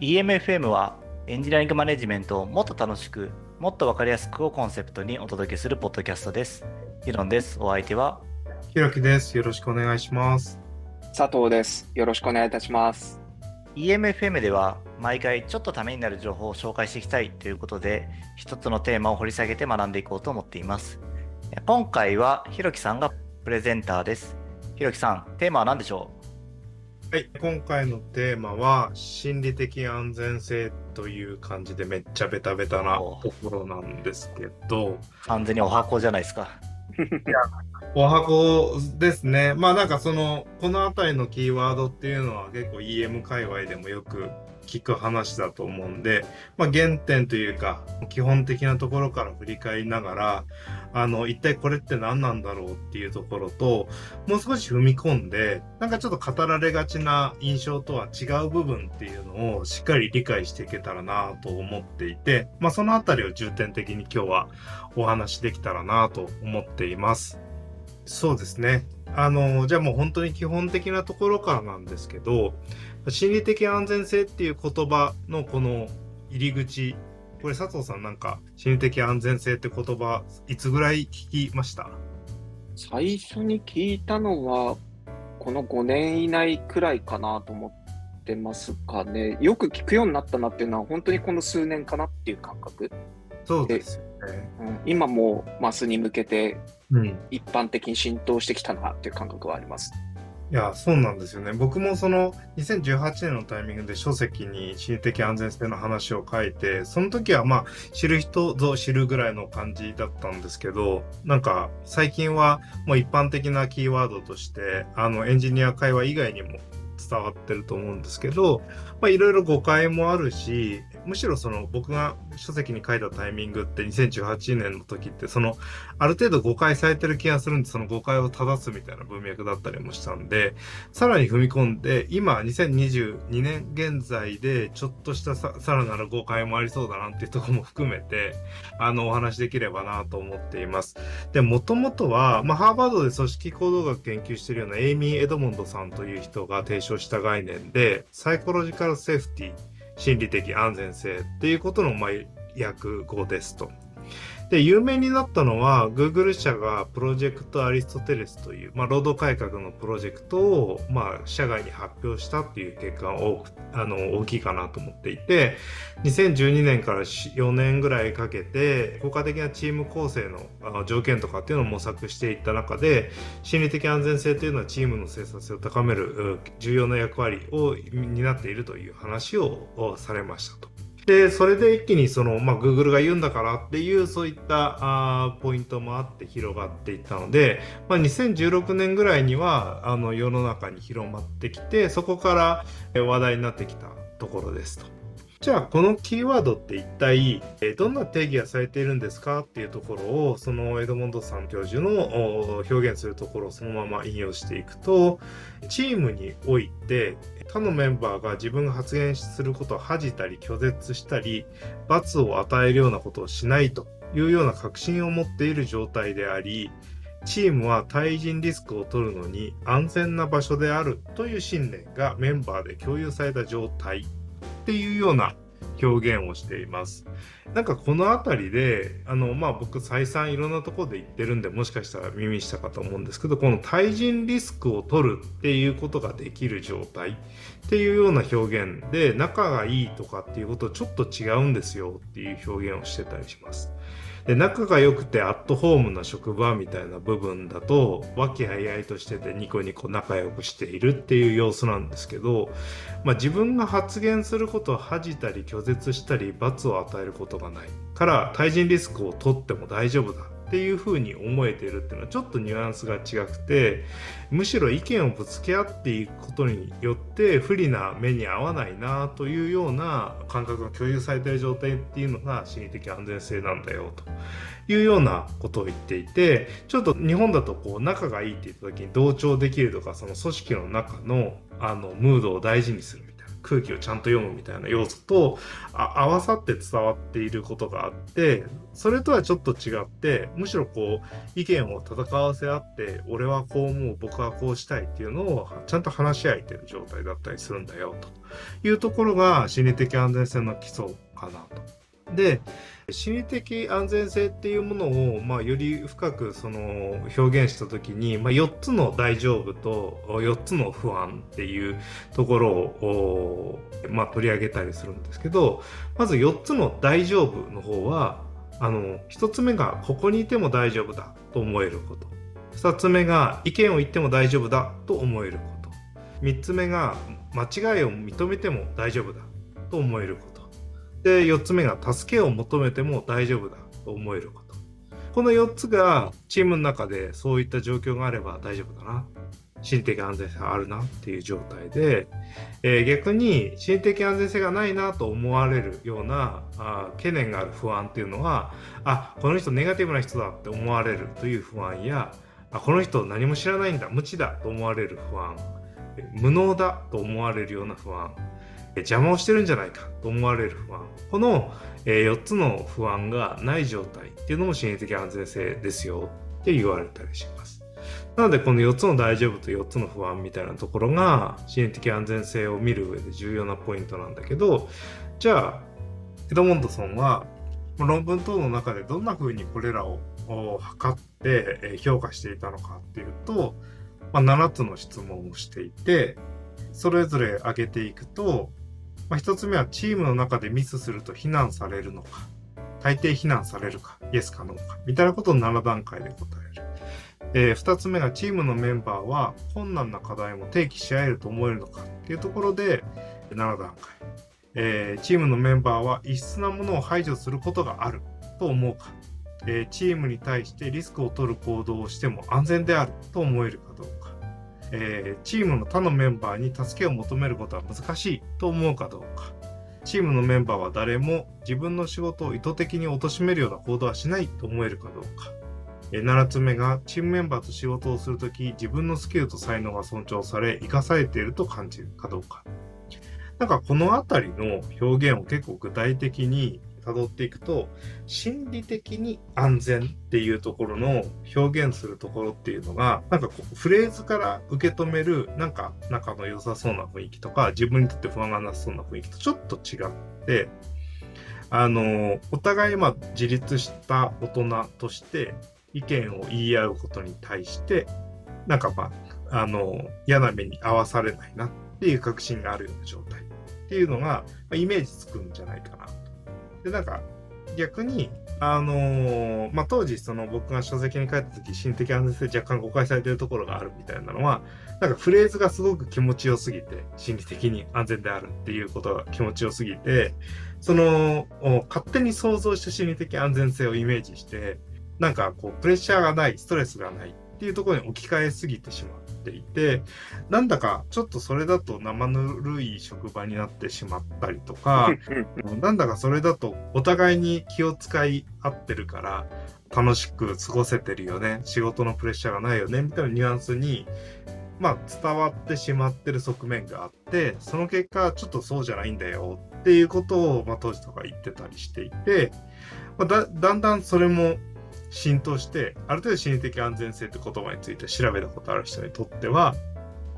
EMFM はエンジニアリングマネジメントをもっと楽しく、もっとわかりやすくをコンセプトにお届けするポッドキャストです。ヒロンです。お相手は？ひろきです。よろしくお願いします。佐藤です。よろしくお願いいたします。EMFM では毎回ちょっとためになる情報を紹介していきたいということで、一つのテーマを掘り下げて学んでいこうと思っています。今回はひろきさんがプレゼンターです。ひろきさん、テーマは何でしょはい、今回のテーマは心理的安全性という感じでめっちゃベタベタなおところなんですけど、う完全にお箱じゃないですか。お箱ですね。まあなんかその、このあたりのキーワードっていうのは結構 EM 界隈でもよく聞く話だと思うんで、まあ原点というか、基本的なところから振り返りながら、あの、一体これって何なんだろうっていうところと、もう少し踏み込んで、なんかちょっと語られがちな印象とは違う部分っていうのをしっかり理解していけたらなと思っていて、まあそのあたりを重点的に今日はお話できたらなと思っています。そうですね。あの、じゃあもう本当に基本的なところからなんですけど、心理的安全性っていう言葉のこの入り口、これ佐藤さんなんか心理的安全性って言葉いつぐらい聞きました？最初に聞いたのは、この5年以内くらいかなと思ってますかね。よく聞くようになったなっていうのは、本当にこの数年かなっていう感覚。そうですよね。うん、今もマスに向けてうん。一般的に浸透してきたなっていう感覚はあります。いや、そうなんですよね。僕もその2018年のタイミングで書籍に心理的安全性の話を書いて、その時はまあ知る人ぞ知るぐらいの感じだったんですけど、なんか最近はもう一般的なキーワードとして、あのエンジニア会話以外にも伝わってると思うんですけど、まあいろいろ誤解もあるし、むしろその僕が書籍に書いたタイミングって2018年の時ってそのある程度誤解されてる気がするんでその誤解を正すみたいな文脈だったりもしたんでさらに踏み込んで今2022年現在でちょっとしたささらなる誤解もありそうだなっていうところも含めてあのお話できればなと思っています。でもともとは、まあ、ハーバードで組織行動学研究してるようなエイミー・エドモンドさんという人が提唱した概念でサイコロジカル・セーフティー心理的安全性っていうことのまあ訳語ですと。で、有名になったのは、Google 社がプロジェクトアリストテレスという、まあ、労働改革のプロジェクトを、まあ、社外に発表したっていう結果が多く、あの、大きいかなと思っていて、2012年から4年ぐらいかけて、効果的なチーム構成のあの条件とかっていうのを模索していった中で、心理的安全性というのはチームの生産性を高める重要な役割を担っているという話をされましたと。で、それで一気にその、まあ、Google が言うんだからっていう、そういったあポイントもあって広がっていったので、まあ、2016年ぐらいには、あの、世の中に広まってきて、そこから話題になってきたところですと。じゃあ、このキーワードって一体、どんな定義がされているんですかっていうところを、そのエドモンドさん教授の表現するところをそのまま引用していくと、チームにおいて、他のメンバーが自分が発言することを恥じたり拒絶したり罰を与えるようなことをしないというような確信を持っている状態でありチームは対人リスクを取るのに安全な場所であるという信念がメンバーで共有された状態っていうような表現をしています。なんかこの辺りで、あの、まあ僕再三いろんなとこで言ってるんで、もしかしたら耳したかと思うんですけど、この対人リスクを取るっていうことができる状態っていうような表現で、仲がいいとかっていうことちょっと違うんですよっていう表現をしてたりします。で、仲が良くてアットホームな職場みたいな部分だと、和気あいあいとしててニコニコ仲良くしているっていう様子なんですけど、まあ、自分が発言することを恥じたり拒絶したり罰を与えることがないから対人リスクを取っても大丈夫だ。っていうふうに思えてるっていうのはちょっとニュアンスが違くてむしろ意見をぶつけ合っていくことによって不利な目に合わないなというような感覚が共有されてる状態っていうのが心理的安全性なんだよというようなことを言っていてちょっと日本だとこう仲がいいって言った時に同調できるとかその組織の中のあのムードを大事にするみたいな空気をちゃんと読むみたいな要素と合わさって伝わっていることがあってそれとはちょっと違ってむしろこう意見を戦わせ合って俺はこう思う僕はこうしたいっていうのをちゃんと話し合えてる状態だったりするんだよというところが心理的安全性の基礎かなと。で心理的安全性っていうものを、まあ、より深くその表現した時に、まあ、4つの大丈夫と4つの不安っていうところを、まあ、取り上げたりするんですけどまず4つの大丈夫の方はあの1つ目がここにいても大丈夫だと思えること2つ目が意見を言っても大丈夫だと思えること3つ目が間違いを認めても大丈夫だと思えることで、4つ目が助けを求めても大丈夫だと思えること。この4つがチームの中でそういった状況があれば大丈夫だな。心理的安全性があるなっていう状態で、えー、逆に心理的安全性がないなと思われるようなあ懸念がある不安っていうのは、あ、この人ネガティブな人だって思われるという不安や、あ、この人何も知らないんだ、無知だと思われる不安、無能だと思われるような不安、邪魔をしてるんじゃないかと思われる不安この4つの不安がない状態っていうのも心理的安全性ですよって言われたりします。なのでこの4つの大丈夫と4つの不安みたいなところが心理的安全性を見る上で重要なポイントなんだけどじゃあエドモンドソンは論文等の中でどんな風にこれらを測って評価していたのかっていうと、まあ、7つの質問をしていてそれぞれ挙げていくとまあ、1つ目はチームの中でミスすると非難されるのか、大抵非難されるか、イエスかノーか、みたいなことを7段階で答える。えー、2つ目がチームのメンバーは困難な課題も提起し合えると思えるのかっていうところで7段階。えー、チームのメンバーは異質なものを排除することがあると思うか、えー、チームに対してリスクを取る行動をしても安全であると思えるかどうか。え、チームの他のメンバーに助けを求めることは難しいと思うかどうか。チームのメンバーは誰も自分の仕事を意図的に貶めるような行動はしないと思えるかどうか。7つ目が、チームメンバーと仕事をするとき、自分のスキルと才能が尊重され、生かされていると感じるかどうか。なんかこのあたりの表現を結構具体的に辿っていくと、心理的に安全っていうところの表現するところっていうのが、なんかこうフレーズから受け止める、なんか仲の良さそうな雰囲気とか、自分にとって不安がなさそうな雰囲気とちょっと違って、あの、お互いまあ自立した大人として意見を言い合うことに対して、なんかまあ、あの、嫌な目に遭わされないなっていう確信があるような状態っていうのが、まあ、イメージつくんじゃないかなと。で、なんか、逆に、あのー、まあ、当時、その僕が書籍に書いた時、心的安全性若干誤解されてるところがあるみたいなのは、なんかフレーズがすごく気持ちよすぎて、心理的に安全であるっていうことが気持ちよすぎて、その、勝手に想像した心理的安全性をイメージして、なんかこう、プレッシャーがない、ストレスがないっていうところに置き換えすぎてしまう。っていて、なんだかちょっとそれだと生ぬるい職場になってしまったりとか、なんだかそれだとお互いに気を使い合ってるから楽しく過ごせてるよね、仕事のプレッシャーがないよね、みたいなニュアンスに、まあ伝わってしまってる側面があって、その結果ちょっとそうじゃないんだよっていうことを、まあ、当時とか言ってたりしていて、まあ、だだんだんそれも浸透して、ある程度心理的安全性って言葉について調べたことある人にとっては、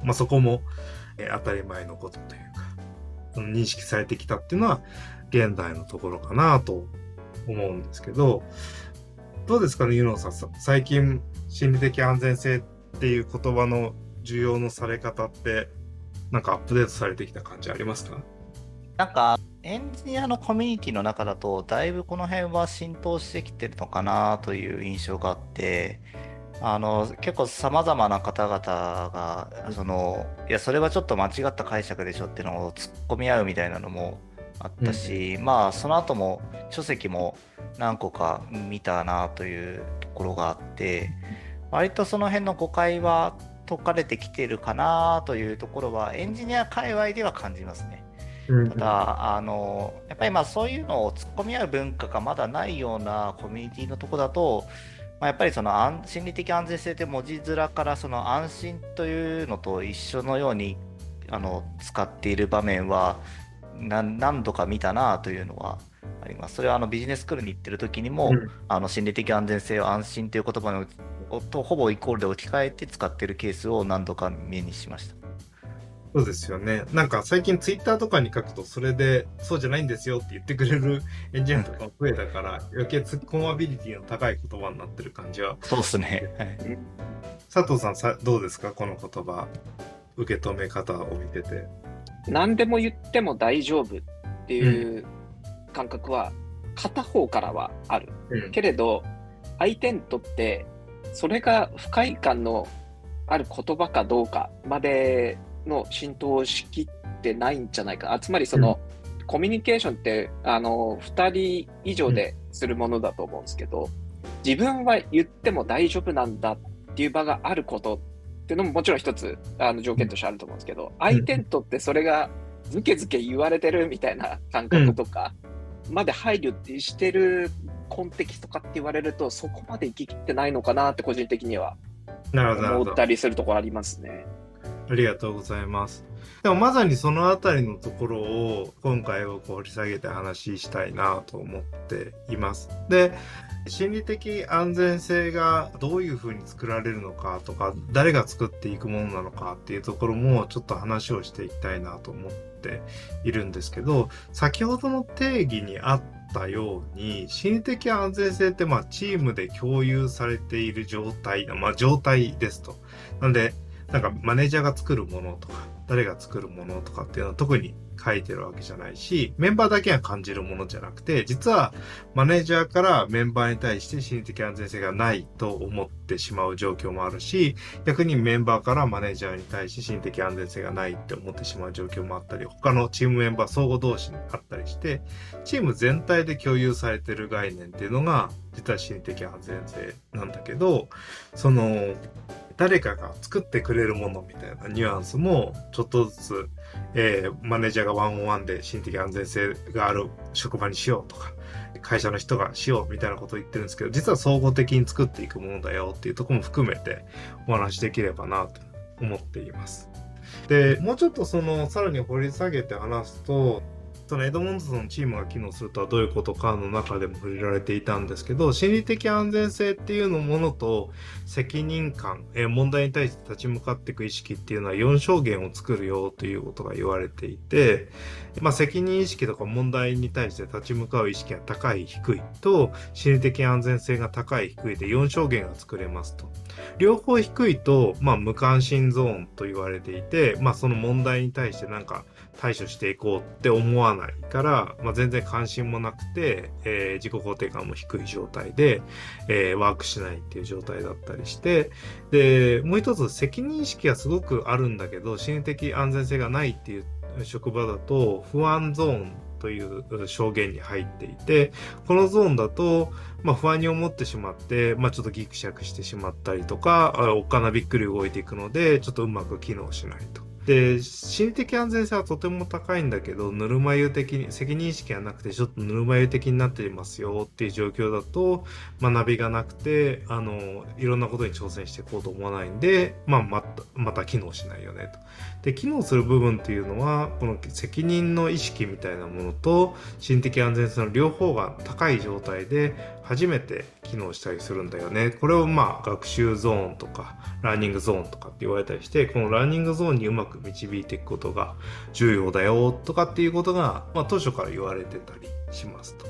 まあ、そこも、えー、当たり前のことというか、認識されてきたっていうのは、現代のところかなと思うんですけど、どうですかね、ユノさん。最近、心理的安全性っていう言葉の重要のされ方って、なんかアップデートされてきた感じありますか？なんかエンジニアのコミュニティの中だとだいぶこの辺は浸透してきてるのかなという印象があってあの結構さまざまな方々がそのいやそれはちょっと間違った解釈でしょっていうのを突っ込み合うみたいなのもあったし、うん、まあその後も書籍も何個か見たなというところがあって割とその辺の誤解は解かれてきてるかなというところはエンジニア界隈では感じますね。ただあのやっぱりまあそういうのを突っ込み合う文化がまだないようなコミュニティのとこだと、まあ、やっぱりその安心理的安全性という文字面からその安心というのと一緒のようにあの使っている場面は何度か見たなというのはあります。それはあのビジネススクールに行ってる時にも、うん、あの心理的安全性を安心という言葉のとほぼイコールで置き換えて使っているケースを何度か目にしました。そうですよね。なんか最近ツイッターとかに書くと、それでそうじゃないんですよって言ってくれる エンジニアとか増えたから、余計ツッコマビリティの高い言葉になってる感じは。そうですね。はい、佐藤さんさ、どうですか？この言葉。受け止め方を見てて。何でも言っても大丈夫っていう感覚は片方からはある。うん、けれど、相手にとってそれが不快感のある言葉かどうかまでの浸透をしきってないんじゃないかな。つまりその、うん、コミュニケーションってあの2人以上でするものだと思うんですけど、自分は言っても大丈夫なんだっていう場があることっていうのももちろん一つあの条件としてあると思うんですけど、相手にとってそれがずけずけ言われてるみたいな感覚とか、まで配慮してるコンテキストかって言われるとそこまで行ききってないのかなって個人的には思ったりするところありますね。ありがとうございます。でもまさにそのあたりのところを今回は掘り下げて話したいなと思っています。で、心理的安全性がどういうふうに作られるのかとか、誰が作っていくものなのかっていうところもちょっと話をしていきたいなと思っているんですけど、先ほどの定義にあったように、心理的安全性ってまあチームで共有されている状態、まあ状態ですと。なんで、なんかマネージャーが作るものとか、誰が作るものとかっていうのは特に書いてるわけじゃないし、メンバーだけが感じるものじゃなくて、実はマネージャーからメンバーに対して心理的安全性がないと思ってしまう状況もあるし、逆にメンバーからマネージャーに対して心理的安全性がないって思ってしまう状況もあったり、他のチームメンバー相互同士にあったりして、チーム全体で共有されてる概念っていうのが、実は心理的安全性なんだけど、その、誰かが作ってくれるものみたいなニュアンスもちょっとずつ、えー、マネージャーがワンオンワンで心的安全性がある職場にしようとか会社の人がしようみたいなことを言ってるんですけど実は総合的に作っていくものだよっていうとこも含めてお話しできればなと思っています。でもうちょっとそのさらに掘り下げて話すとそのエドモンドソンのチームが機能するとはどういうことかの中でも触れられていたんですけど心理的安全性っていうのものと責任感、え問題に対して立ち向かっていく意識っていうのは4証言を作るよということが言われていて、まあ、責任意識とか問題に対して立ち向かう意識が高い低いと心理的安全性が高い低いで4証言が作れますと。両方低いと、まあ、無関心ゾーンと言われていて、まあ、その問題に対してなんか対処していこうって思わないから、まあ、全然関心もなくて、えー、自己肯定感も低い状態で、えー、ワークしないっていう状態だったりして、で、もう一つ責任意識がすごくあるんだけど、心理的安全性がないっていう職場だと、不安ゾーンという証言に入っていて、このゾーンだと、まあ、不安に思ってしまって、まあ、ちょっとギクシャクしてしまったりとか、おっかなびっくり動いていくので、ちょっとうまく機能しないと。で、心理的安全性はとても高いんだけど、ぬるま湯的に、責任意識がなくて、ちょっとぬるま湯的になっていますよっていう状況だと、学びがなくて、あの、いろんなことに挑戦していこうと思わないんで、まあ、また、また機能しないよねと。で、機能する部分っていうのは、この責任の意識みたいなものと、心理的安全性の両方が高い状態で、初めて機能したりするんだよね。これをまあ学習ゾーンとかラーニングゾーンとかって言われたりして、このラーニングゾーンにうまく導いていくことが重要だよとかっていうことが、まあ、当初から言われてたりしますと。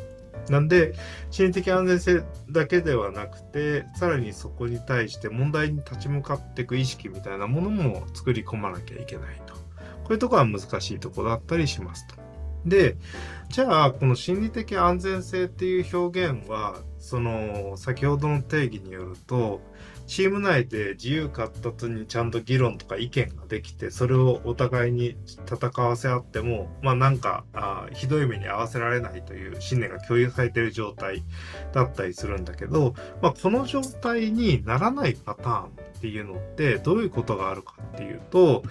なんで、心理的安全性だけではなくて、さらにそこに対して問題に立ち向かっていく意識みたいなものも作り込まなきゃいけないと。こういうとこは難しいとこだったりしますと。で、じゃあ、この心理的安全性っていう表現は、その、先ほどの定義によると、チーム内で自由活発にちゃんと議論とか意見ができて、それをお互いに戦わせ合っても、まあなんかあ、ひどい目に遭わせられないという信念が共有されている状態だったりするんだけど、まあこの状態にならないパターンっていうのってどういうことがあるかっていうと、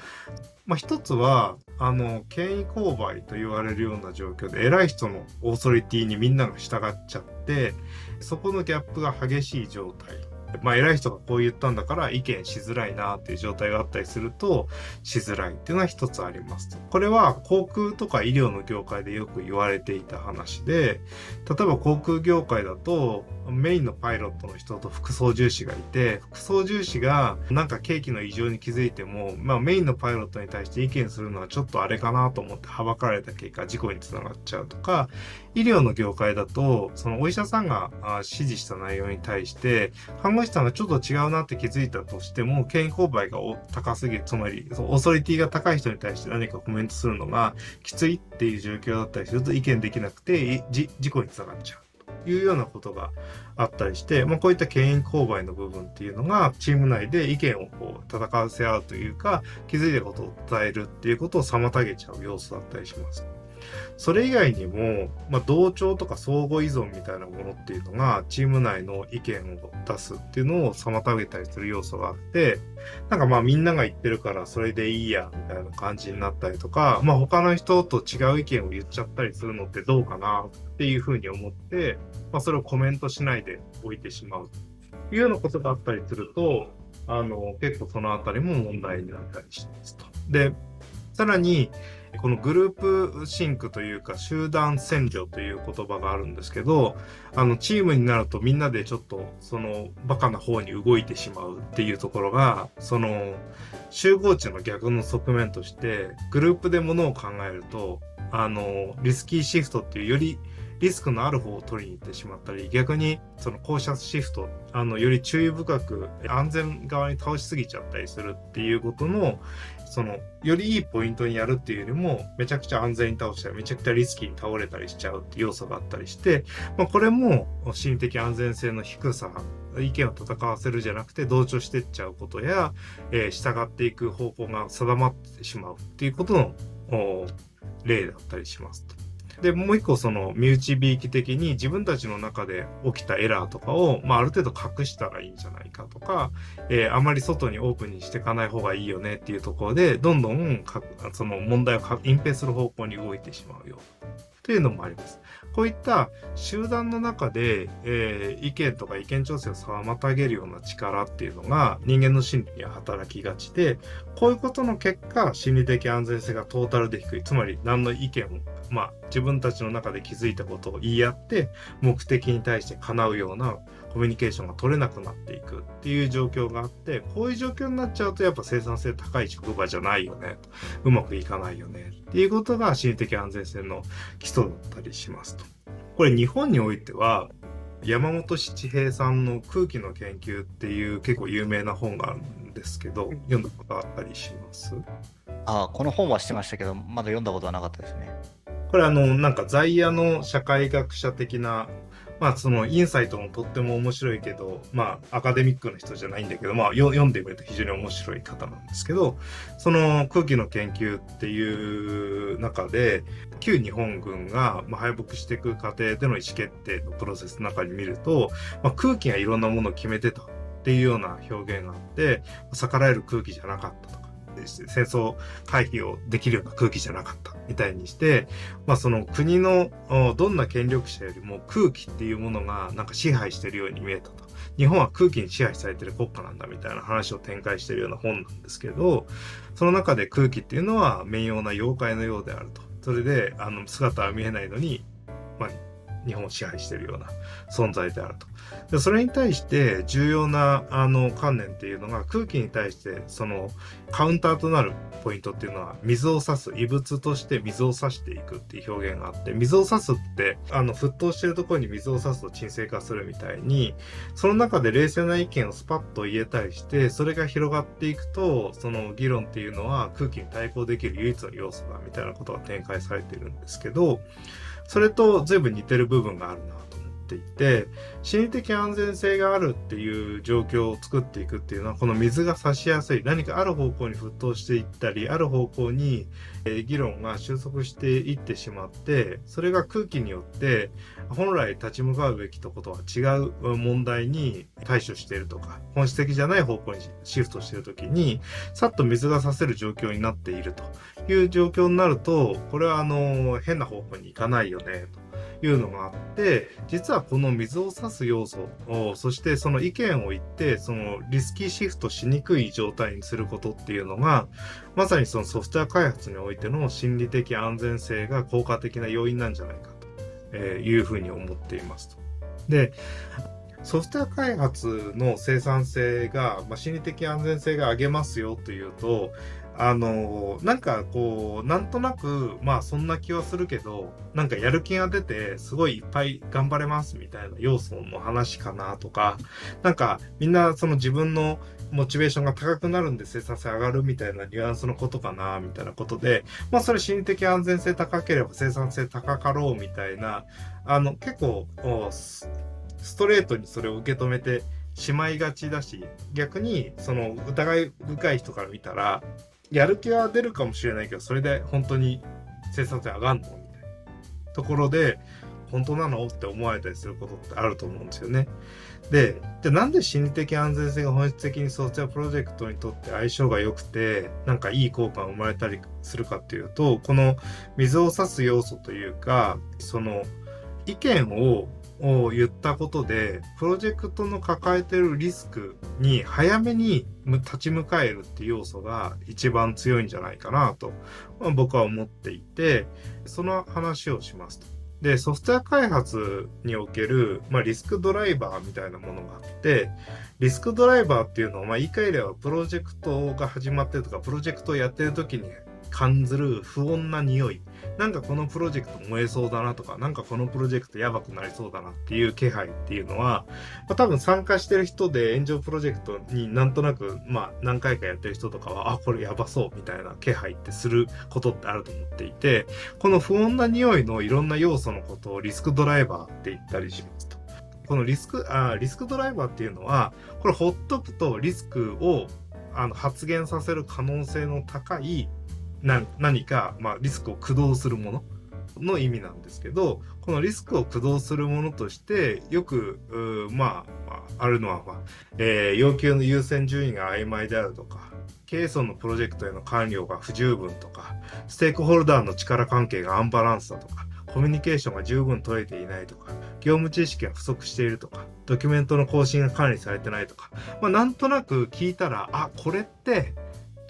まあ一つは、あの、権威勾配と言われるような状況で、偉い人のオーソリティにみんなが従っちゃって、そこのギャップが激しい状態。まあ偉い人がこう言ったんだから意見しづらいなっていう状態があったりするとしづらいっていうのは一つあります。これは航空とか医療の業界でよく言われていた話で、例えば航空業界だとメインのパイロットの人と副操縦士がいて、副操縦士がなんか計器の異常に気づいても、まあメインのパイロットに対して意見するのはちょっとあれかなと思ってはばかられた結果事故につながっちゃうとか、医療の業界だと、そのお医者さんが指示した内容に対して、看護師さんがちょっと違うなって気づいたとしても、健康売が高すぎる、つまり、そのオーソリティが高い人に対して何かコメントするのがきついっていう状況だったりすると意見できなくて、事故につながっちゃう。というようなことがあったりして、まあ、こういった権威勾配の部分っていうのがチーム内で意見をこう戦わせ合うというか気づいたことを伝えるっていうことを妨げちゃう要素だったりします。それ以外にも、まあ、同調とか相互依存みたいなものっていうのが、チーム内の意見を出すっていうのを妨げたりする要素があって、なんかまあみんなが言ってるからそれでいいや、みたいな感じになったりとか、まあ他の人と違う意見を言っちゃったりするのってどうかなっていうふうに思って、まあそれをコメントしないでおいてしまうというようなことがあったりすると、あの、結構そのあたりも問題になったりしますと。で、さらに、このグループシンクというか集団占領という言葉があるんですけど、あのチームになるとみんなでちょっとそのバカな方に動いてしまうっていうところが、その集合値の逆の側面としてグループでものを考えると、あのリスキーシフトっていうよりリスクのある方を取りに行ってしまったり、逆にその校舎シフト、あの、より注意深く安全側に倒しすぎちゃったりするっていうことの、その、よりいいポイントにやるっていうよりも、めちゃくちゃ安全に倒したり、めちゃくちゃリスキーに倒れたりしちゃうって要素があったりして、まあ、これも心理的安全性の低さ、意見を戦わせるじゃなくて同調してっちゃうことや、えー、従っていく方向が定まってしまうっていうことの例だったりしますと。で、もう一個その身内びいき的に自分たちの中で起きたエラーとかを、まあ、ある程度隠したらいいんじゃないかとか、えー、あまり外にオープンにしていかない方がいいよねっていうところで、どんどんその問題を隠蔽する方向に動いてしまうよというのもあります。こういった集団の中で、えー、意見とか意見調整を妨げるような力っていうのが人間の心理には働きがちで、こういうことの結果、心理的安全性がトータルで低い。つまり何の意見もまあ、自分たちの中で気づいたことを言い合って目的に対して叶うようなコミュニケーションが取れなくなっていくっていう状況があってこういう状況になっちゃうとやっぱ生産性高い職場じゃないよねうまくいかないよねっていうことが心理的安全性の基礎だったりしますと。これ日本においては山本七平さんの空気の研究っていう結構有名な本があるんですけど読んだことあったりします？ああこの本はしてましたけどまだ読んだことはなかったですね。これあの、なんか在野の社会学者的な、まあそのインサイトもとっても面白いけど、まあアカデミックな人じゃないんだけど、まあ読んでみると非常に面白い方なんですけど、その空気の研究っていう中で、旧日本軍が敗北していく過程での意思決定のプロセスの中に見ると、まあ、空気がいろんなものを決めてたっていうような表現があって、逆らえる空気じゃなかったと。戦争回避をできるような空気じゃなかったみたいにして、まあその国のどんな権力者よりも空気っていうものがなんか支配してるように見えたと。日本は空気に支配されてる国家なんだみたいな話を展開してるような本なんですけど、その中で空気っていうのは面用な妖怪のようであると。それで、あの、姿は見えないのに、まあ、日本を支配してるような存在であると。でそれに対して重要なあの観念っていうのが空気に対してそのカウンターとなるポイントっていうのは水を差す異物として水を差していくっていう表現があって水を差すってあの沸騰してるところに水を差すと沈静化するみたいにその中で冷静な意見をスパッと言えたりしてそれが広がっていくとその議論っていうのは空気に対抗できる唯一の要素だみたいなことが展開されているんですけどそれと随分似てる部分があるなっていて心理的安全性があるっていう状況を作っていくっていうのはこの水が差しやすい何かある方向に沸騰していったりある方向に議論が収束していってしまってそれが空気によって本来立ち向かうべきとことは違う問題に対処しているとか本質的じゃない方向にシフトしている時にさっと水が差せる状況になっているという状況になるとこれはあの変な方向に行かないよねと。いうのがあって実はこの水を差す要素をそしてその意見を言ってそのリスキーシフトしにくい状態にすることっていうのがまさにそのソフトウェア開発においての心理的安全性が効果的な要因なんじゃないかというふうに思っていますと。でソフトウェア開発の生産性が、まあ、心理的安全性が上げますよというとあのなんかこうなんとなくまあそんな気はするけどなんかやる気が出てすごいいっぱい頑張れますみたいな要素の話かなとかなんかみんなその自分のモチベーションが高くなるんで生産性上がるみたいなニュアンスのことかなみたいなことでまあそれ心理的安全性高ければ生産性高かろうみたいなあの結構ストレートにそれを受け止めてしまいがちだし逆にその疑い深い人から見たらやる気は出るかもしれないけどそれで本当に生産性上がんの？みたいなところで本当なの？って思われたりすることってあると思うんですよね。で、じゃなんで心理的安全性が本質的にソフトウェアプロジェクトにとって相性が良くて、なんかいい効果が生まれたりするかっていうと、この水を差す要素というか、その意見をを言ったことで、プロジェクトの抱えてるリスクに早めに立ち向かえるっていう要素が一番強いんじゃないかなと、まあ、僕は思っていて、その話をしますと。で、ソフトウェア開発における、まあ、リスクドライバーみたいなものがあって、リスクドライバーっていうのは、まあ、言い換えればプロジェクトが始まってるとか、プロジェクトをやってる時に感じる不穏な匂い。なんかこのプロジェクト燃えそうだなとか、なんかこのプロジェクトやばくなりそうだなっていう気配っていうのは、まあ、多分参加してる人で炎上プロジェクトになんとなく、まあ何回かやってる人とかは、あ、これやばそうみたいな気配ってすることってあると思っていて、この不穏な匂いのいろんな要素のことをリスクドライバーって言ったりしますと。このリスク、あリスクドライバーっていうのは、これほっとくとリスクをあの発現させる可能性の高いな何か、まあ、リスクを駆動するものの意味なんですけどこのリスクを駆動するものとしてよくまああるのは、まあえー、要求の優先順位が曖昧であるとか経営層のプロジェクトへの管理が不十分とかステークホルダーの力関係がアンバランスだとかコミュニケーションが十分取れていないとか業務知識が不足しているとかドキュメントの更新が管理されてないとか、まあ、なんとなく聞いたらあこれって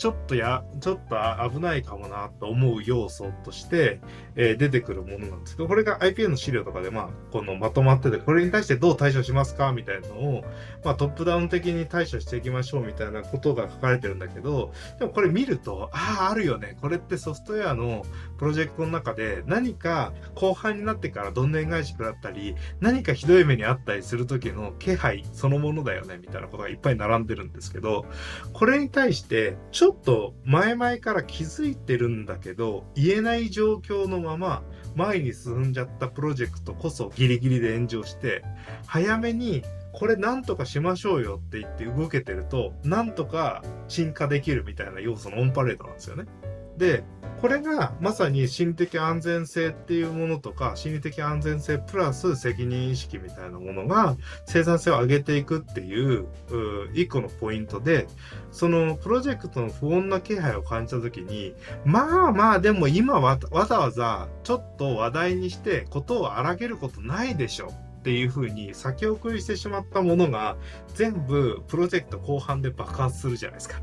ちょっとや、ちょっと危ないかもなと思う要素として、えー、出てくるものなんですけど、これが IPA の資料とかで、まあ、このまとまってて、これに対してどう対処しますか？みたいなのを、まあ、トップダウン的に対処していきましょうみたいなことが書かれてるんだけど、でもこれ見ると、ああ、あるよね。これってソフトウェアのプロジェクトの中で何か後半になってからどんでん返し食らったり、何かひどい目にあったりする時の気配そのものだよね、みたいなことがいっぱい並んでるんですけど、これに対して、ちょっと前々から気づいてるんだけど、言えない状況のまま前に進んじゃったプロジェクトこそギリギリで炎上して、早めにこれなんとかしましょうよって言って動けてると、なんとか進化できるみたいな要素のオンパレードなんですよね。で、これがまさに心理的安全性っていうものとか、心理的安全性プラス責任意識みたいなものが生産性を上げていくっていう一個のポイントで、そのプロジェクトの不穏な気配を感じた時に、まあまあでも今わざわざちょっと話題にしてことを荒げることないでしょ。っていう風に先送りしてしまったものが全部プロジェクト後半で爆発するじゃないですか。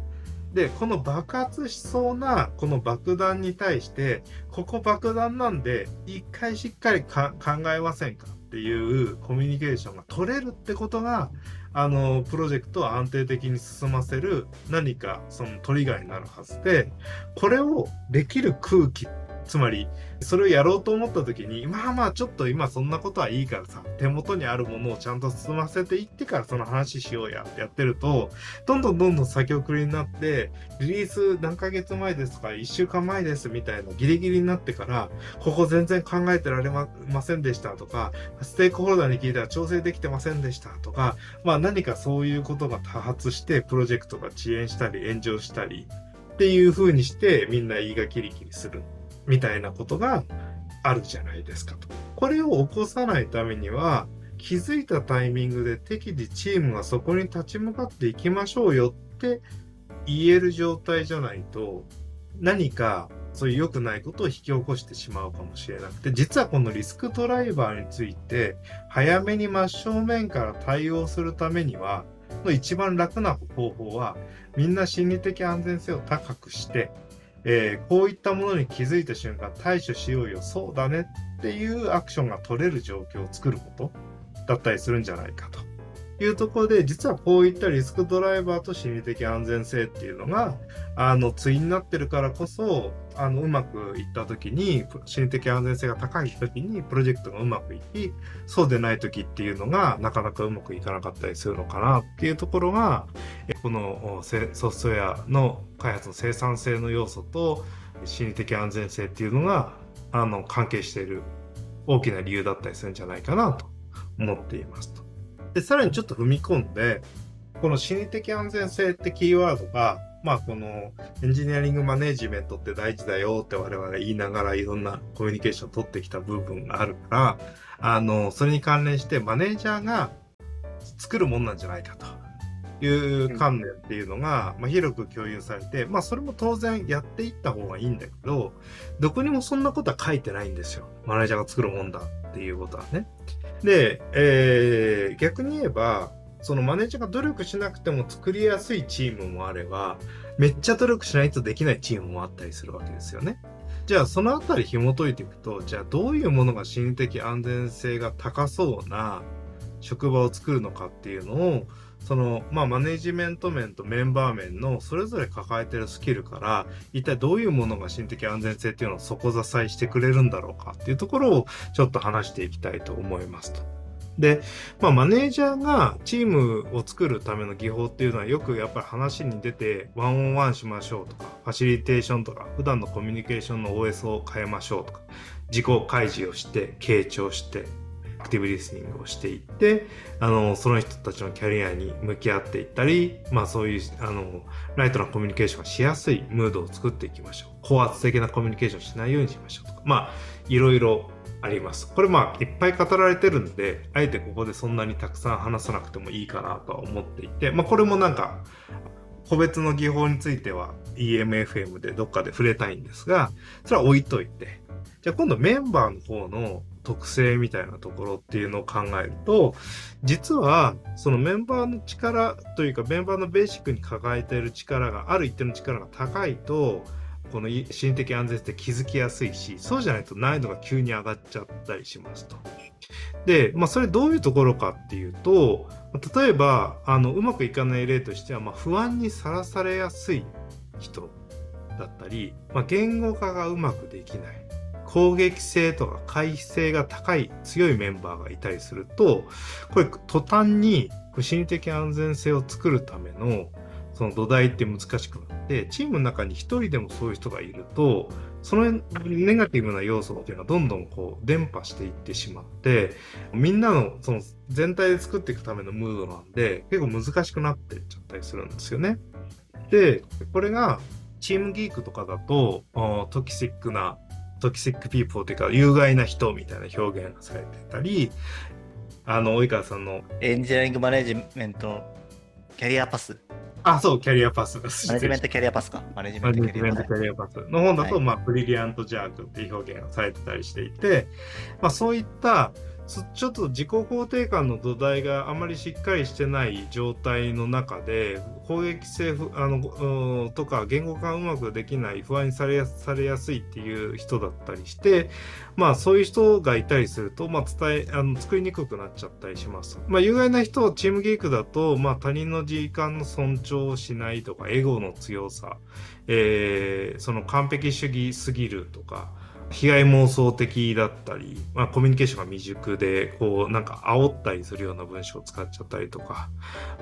で、この爆発しそうなこの爆弾に対して、ここ爆弾なんで、一回しっかり考えませんかっていうコミュニケーションが取れるってことが、あの、プロジェクトを安定的に進ませる何かそのトリガーになるはずで、これをできる空気っ、つまりそれをやろうと思った時に、まあまあちょっと今そんなことはいいからさ、手元にあるものをちゃんと進ませていってからその話しようやってやってると、どんどんどんどん先送りになって、リリース何ヶ月前ですとか1週間前ですみたいなギリギリになってから、ここ全然考えてられませんでしたとか、ステークホルダーに聞いたら調整できてませんでしたとか、まあ何かそういうことが多発して、プロジェクトが遅延したり炎上したり、っていう風にしてみんな胃がキリキリする。みたいなことがあるじゃないですかと。これを起こさないためには、気づいたタイミングで適宜チームがそこに立ち向かっていきましょうよって言える状態じゃないと、何かそういう良くないことを引き起こしてしまうかもしれなくて、実はこのリスクドライバーについて、早めに真正面から対応するためには、の一番楽な方法は、みんな心理的安全性を高くして、えー、こういったものに気づいた瞬間対処しようよ、そうだねっていうアクションが取れる状況を作ることだったりするんじゃないかと。いうところで、実はこういったリスクドライバーと心理的安全性っていうのが、あの、対になってるからこそ、あの、うまくいった時に、心理的安全性が高い時に、プロジェクトがうまくいき、そうでない時っていうのが、なかなかうまくいかなかったりするのかなっていうところが、このソフトウェアの開発の生産性の要素と、心理的安全性っていうのが、あの、関係している大きな理由だったりするんじゃないかなと思っていますと。で、さらにちょっと踏み込んで、この心理的安全性ってキーワードが、まあこのエンジニアリングマネジメントって大事だよって我々言いながらいろんなコミュニケーションを取ってきた部分があるから、あの、それに関連してマネージャーが作るもんなんじゃないかという観念っていうのが、まあ、広く共有されて、まあそれも当然やっていった方がいいんだけど、どこにもそんなことは書いてないんですよ。マネージャーが作るもんだっていうことはね。で、えー、逆に言えば、そのマネージャーが努力しなくても作りやすいチームもあれば、めっちゃ努力しないとできないチームもあったりするわけですよね。じゃあそのあたり紐解いていくと、じゃあどういうものが心理的安全性が高そうな職場を作るのかっていうのを、その、まあ、マネジメント面とメンバー面のそれぞれ抱えてるスキルから、一体どういうものが心理的安全性っていうのを底支えしてくれるんだろうかっていうところをちょっと話していきたいと思いますと。で、まあ、マネージャーがチームを作るための技法っていうのはよくやっぱり話に出て、ワンオンワンしましょうとか、ファシリテーションとか、普段のコミュニケーションの OS を変えましょうとか、自己開示をして、傾聴して、アクティブリスニングをしていって、あの、その人たちのキャリアに向き合っていったり、まあそういう、あの、ライトなコミュニケーションがしやすいムードを作っていきましょう。高圧的なコミュニケーションしないようにしましょうとか、まあ、いろいろあります。これまあいっぱい語られてるんで、あえてここでそんなにたくさん話さなくてもいいかなとは思っていて、まあこれもなんか、個別の技法については EMFM でどっかで触れたいんですが、それは置いといて、じゃあ今度メンバーの方の特性みたいなところっていうのを考えると、実はそのメンバーの力というかメンバーのベーシックに抱えている力がある一定の力が高いと、この心理的安全性って気づきやすいし、そうじゃないと難易度が急に上がっちゃったりしますと。で、まあそれどういうところかっていうと、例えば、あの、うまくいかない例としては、まあ不安にさらされやすい人だったり、まあ言語化がうまくできない。攻撃性とか回避性が高い強いメンバーがいたりすると、これ途端に心理的安全性を作るためのその土台って難しくなって、チームの中に一人でもそういう人がいると、そのネガティブな要素っていうのはどんどんこう伝播していってしまって、みんなのその全体で作っていくためのムードなんで、結構難しくなってっちゃったりするんですよね。で、これがチームギークとかだと、トキシックなトキシックピーポーというか、有害な人みたいな表現がされてたり、あの、及川さんの。エンジニアリングマネジメント、キャリアパス。あ、そう、キャリアパス。マネジメントキャリアパスか。マネジメントキャリアパス。の本だと、はい、まあ、ブリリアントジャークっていう表現がされてたりしていて、まあ、そういった、ちょっと自己肯定感の土台があまりしっかりしてない状態の中で攻撃性あのとか言語化がうまくできない不安にされやされやすいっていう人だったりしてまあそういう人がいたりすると、まあ、伝えあの作りにくくなっちゃったりします。まあ、有害な人チームギークだと、まあ、他人の時間の尊重をしないとかエゴの強さ、えー、その完璧主義すぎるとか被害妄想的だったり、まあ、コミュニケーションが未熟で、こう、なんか煽ったりするような文章を使っちゃったりとか、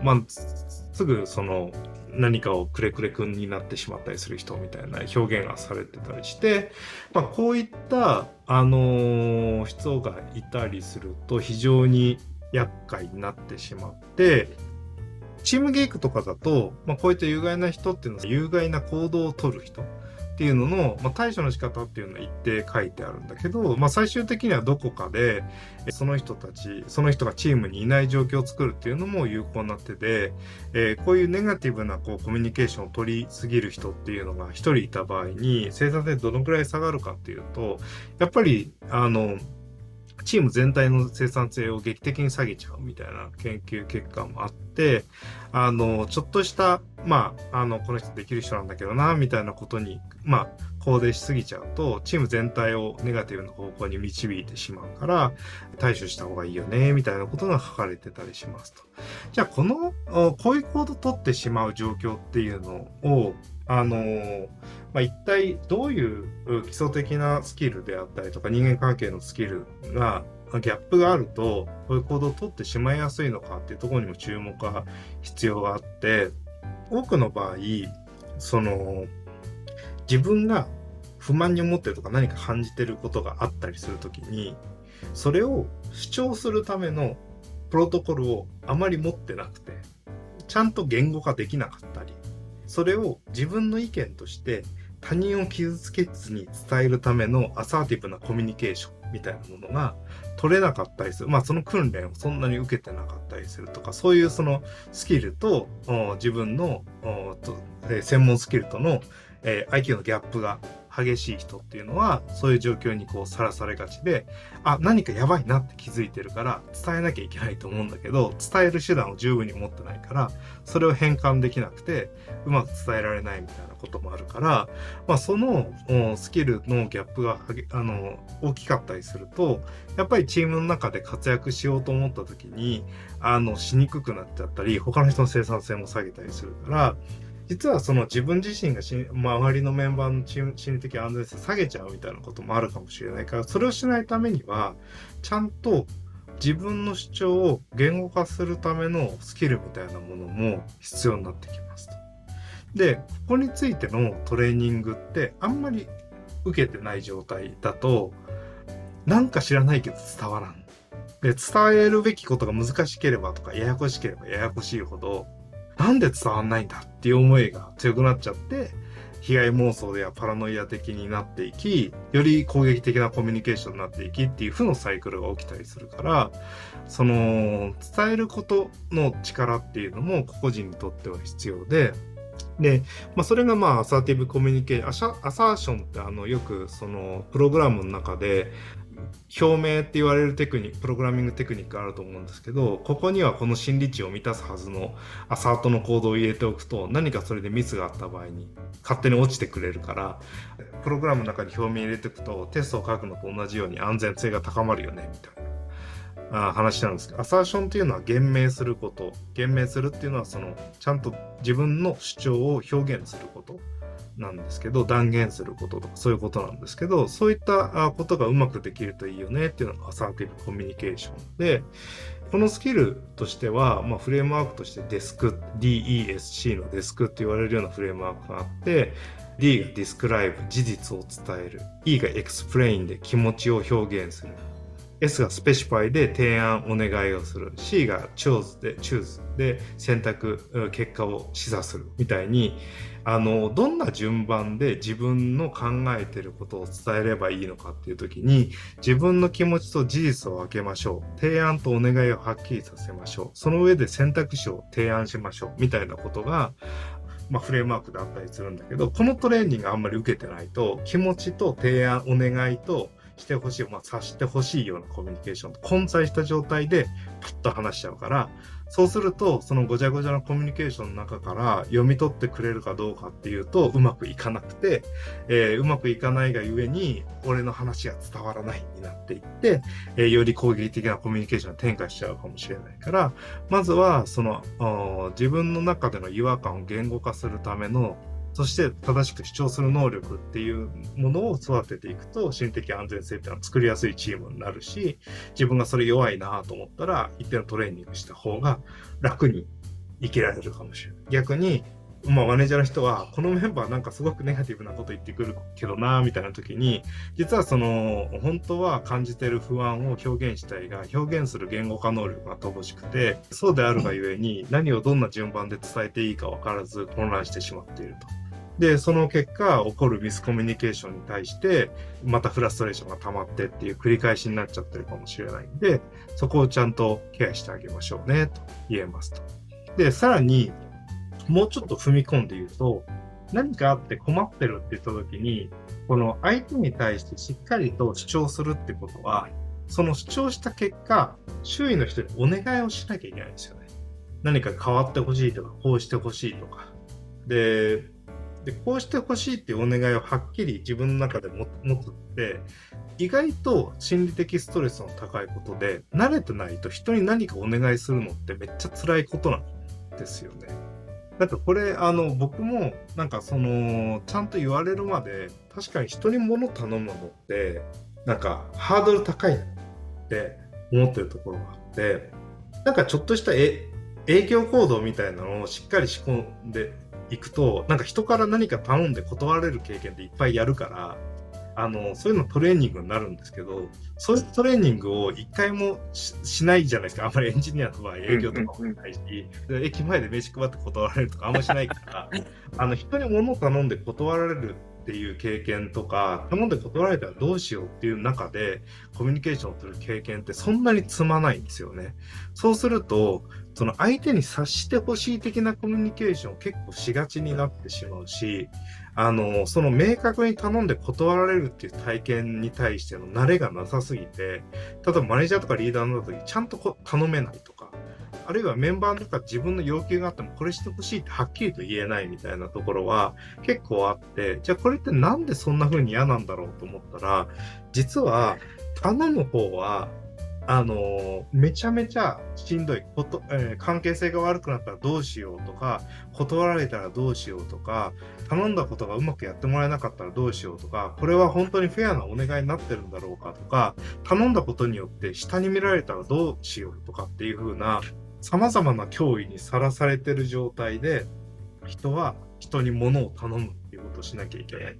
まあ、すぐその何かをくれくれくんになってしまったりする人みたいな表現がされてたりして、まあ、こういった、あのー、人がいたりすると非常に厄介になってしまって、チームゲークとかだと、まあ、こういった有害な人っていうのは有害な行動をとる人。っていうのの、まあ、対処の仕方っていうのは一定書いてあるんだけど、まあ、最終的にはどこかでその人たちその人がチームにいない状況を作るっていうのも有効な手で、えー、こういうネガティブなこうコミュニケーションを取りすぎる人っていうのが1人いた場合に生産性どのくらい下がるかっていうとやっぱりあのチーム全体の生産性を劇的に下げちゃうみたいな研究結果もあって、あの、ちょっとした、まあ、あの、この人できる人なんだけどな、みたいなことに、まあ、肯定しすぎちゃうと、チーム全体をネガティブな方向に導いてしまうから、対処した方がいいよね、みたいなことが書かれてたりしますと。じゃあ、この、こういう行動を取ってしまう状況っていうのを、あのまあ、一体どういう基礎的なスキルであったりとか人間関係のスキルがギャップがあるとこういう行動をとってしまいやすいのかっていうところにも注目が必要があって多くの場合その自分が不満に思ってるとか何か感じてることがあったりする時にそれを主張するためのプロトコルをあまり持ってなくてちゃんと言語化できなかったりそれを自分の意見として他人を傷つけずに伝えるためのアサーティブなコミュニケーションみたいなものが取れなかったりする。まあその訓練をそんなに受けてなかったりするとか、そういうそのスキルと自分の専門スキルとの、IQ のギャップが激しい人っていうのはそういう状況にこうさらされがちであ何かやばいなって気づいてるから伝えなきゃいけないと思うんだけど伝える手段を十分に持ってないからそれを変換できなくてうまく伝えられないみたいなこともあるから、まあ、そのスキルのギャップがあの大きかったりするとやっぱりチームの中で活躍しようと思った時にあのしにくくなっちゃったり他の人の生産性も下げたりするから実はその自分自身が周りのメンバーの心理的安全性下げちゃうみたいなこともあるかもしれないからそれをしないためにはちゃんと自分の主張を言語化するためのスキルみたいなものも必要になってきますと。でここについてのトレーニングってあんまり受けてない状態だとなんか知らないけど伝わらん。で伝えるべきことが難しければとかややこしければややこしいほどなんで伝わんないんだっていう思いが強くなっちゃって、被害妄想やパラノイア的になっていき、より攻撃的なコミュニケーションになっていきっていう負のサイクルが起きたりするから、その、伝えることの力っていうのも個々人にとっては必要で、で、まあ、それがまあ、アサーティブコミュニケーション、アサーションってあの、よくその、プログラムの中で、表明って言われるテクニック、プログラミングテクニックがあると思うんですけど、ここにはこの心理値を満たすはずのアサートのコードを入れておくと、何かそれでミスがあった場合に勝手に落ちてくれるから、プログラムの中に表明入れておくと、テストを書くのと同じように安全性が高まるよね、みたいな。あ話なんですけど、アサーションっていうのは言明すること。言明するっていうのは、その、ちゃんと自分の主張を表現すること。なんですけど、断言することとかそういうことなんですけど、そういったことがうまくできるといいよねっていうのがアサーティブコミュニケーションで、このスキルとしては、まあ、フレームワークとしてデスク、DESC のデスクって言われるようなフレームワークがあって、D が describe 事実を伝える。E が explain で気持ちを表現する。S が specify で提案お願いをする。C が choose で choose で選択結果を示唆するみたいにあのどんな順番で自分の考えてることを伝えればいいのかっていう時に自分の気持ちと事実を分けましょう。提案とお願いをはっきりさせましょう。その上で選択肢を提案しましょう。みたいなことがまあ、フレームワークであったりするんだけどこのトレーニングあんまり受けてないと気持ちと提案お願いとしてほしい、まあ、察してほしいようなコミュニケーションと混在した状態でパッと話しちゃうからそうすると、そのごちゃごちゃのコミュニケーションの中から読み取ってくれるかどうかっていうと、うまくいかなくて、えー、うまくいかないがゆえに、俺の話が伝わらないになっていって、えー、より攻撃的なコミュニケーションを転化しちゃうかもしれないから、まずは、その、自分の中での違和感を言語化するためのそして正しく主張する能力っていうものを育てていくと心的安全性っていうのは作りやすいチームになるし自分がそれ弱いなと思ったら一定のトレーニングした方が楽に生きられるかもしれない。逆にまあ、マネージャーの人は、このメンバーなんかすごくネガティブなこと言ってくるけどな、みたいな時に、実はその、本当は感じてる不安を表現したいが、表現する言語化能力が乏しくて、そうであるがゆえに、何をどんな順番で伝えていいか分からず混乱してしまっていると。で、その結果、起こるミスコミュニケーションに対して、またフラストレーションが溜まってっていう繰り返しになっちゃってるかもしれないんで、そこをちゃんとケアしてあげましょうね、と言えますと。で、さらに、もうちょっと踏み込んで言うと、何かあって困ってるって言った時に、この相手に対してしっかりと主張するってことは、その主張した結果、周囲の人にお願いをしなきゃいけないんですよね。何か変わってほしいとか、こうしてほしいとか。で、でこうしてほしいっていうお願いをはっきり自分の中で持つって意外と心理的ストレスの高いことで慣れてないと人に何かお願いするのってめっちゃ辛いことなんですよね。なんかこれあの僕もなんかそのちゃんと言われるまで確かに人に物頼むのってなんかハードル高いって思ってるところがあってなんかちょっとした営業行動みたいなのをしっかり仕込んで行くと、なんか人から何か頼んで断られる経験っていっぱいやるから、あの、そういうのトレーニングになるんですけど、そういうトレーニングを一回もしないじゃないですか。あんまりエンジニアの場合営業とかもないし、駅前で飯配って断られるとかあんましないから、あの、人に物を頼んで断られるっていう経験とか、頼んで断られたらどうしようっていう中でコミュニケーションをする経験ってそんなに積まないんですよね。そうすると、その相手に察してほしい的なコミュニケーションを結構しがちになってしまうし、あの、その明確に頼んで断られるっていう体験に対しての慣れがなさすぎて、例えばマネージャーとかリーダーの時にちゃんと頼めないとか、あるいはメンバーの中自分の要求があってもこれしてほしいってはっきりと言えないみたいなところは結構あって、じゃあこれってなんでそんな風に嫌なんだろうと思ったら、実は頼む方はあのめちゃめちゃしんどいこと、えー、関係性が悪くなったらどうしようとか断られたらどうしようとか頼んだことがうまくやってもらえなかったらどうしようとかこれは本当にフェアなお願いになってるんだろうかとか頼んだことによって下に見られたらどうしようとかっていう風な様々な脅威にさらされてる状態で人は人に物を頼むっていうことをしなきゃいけない。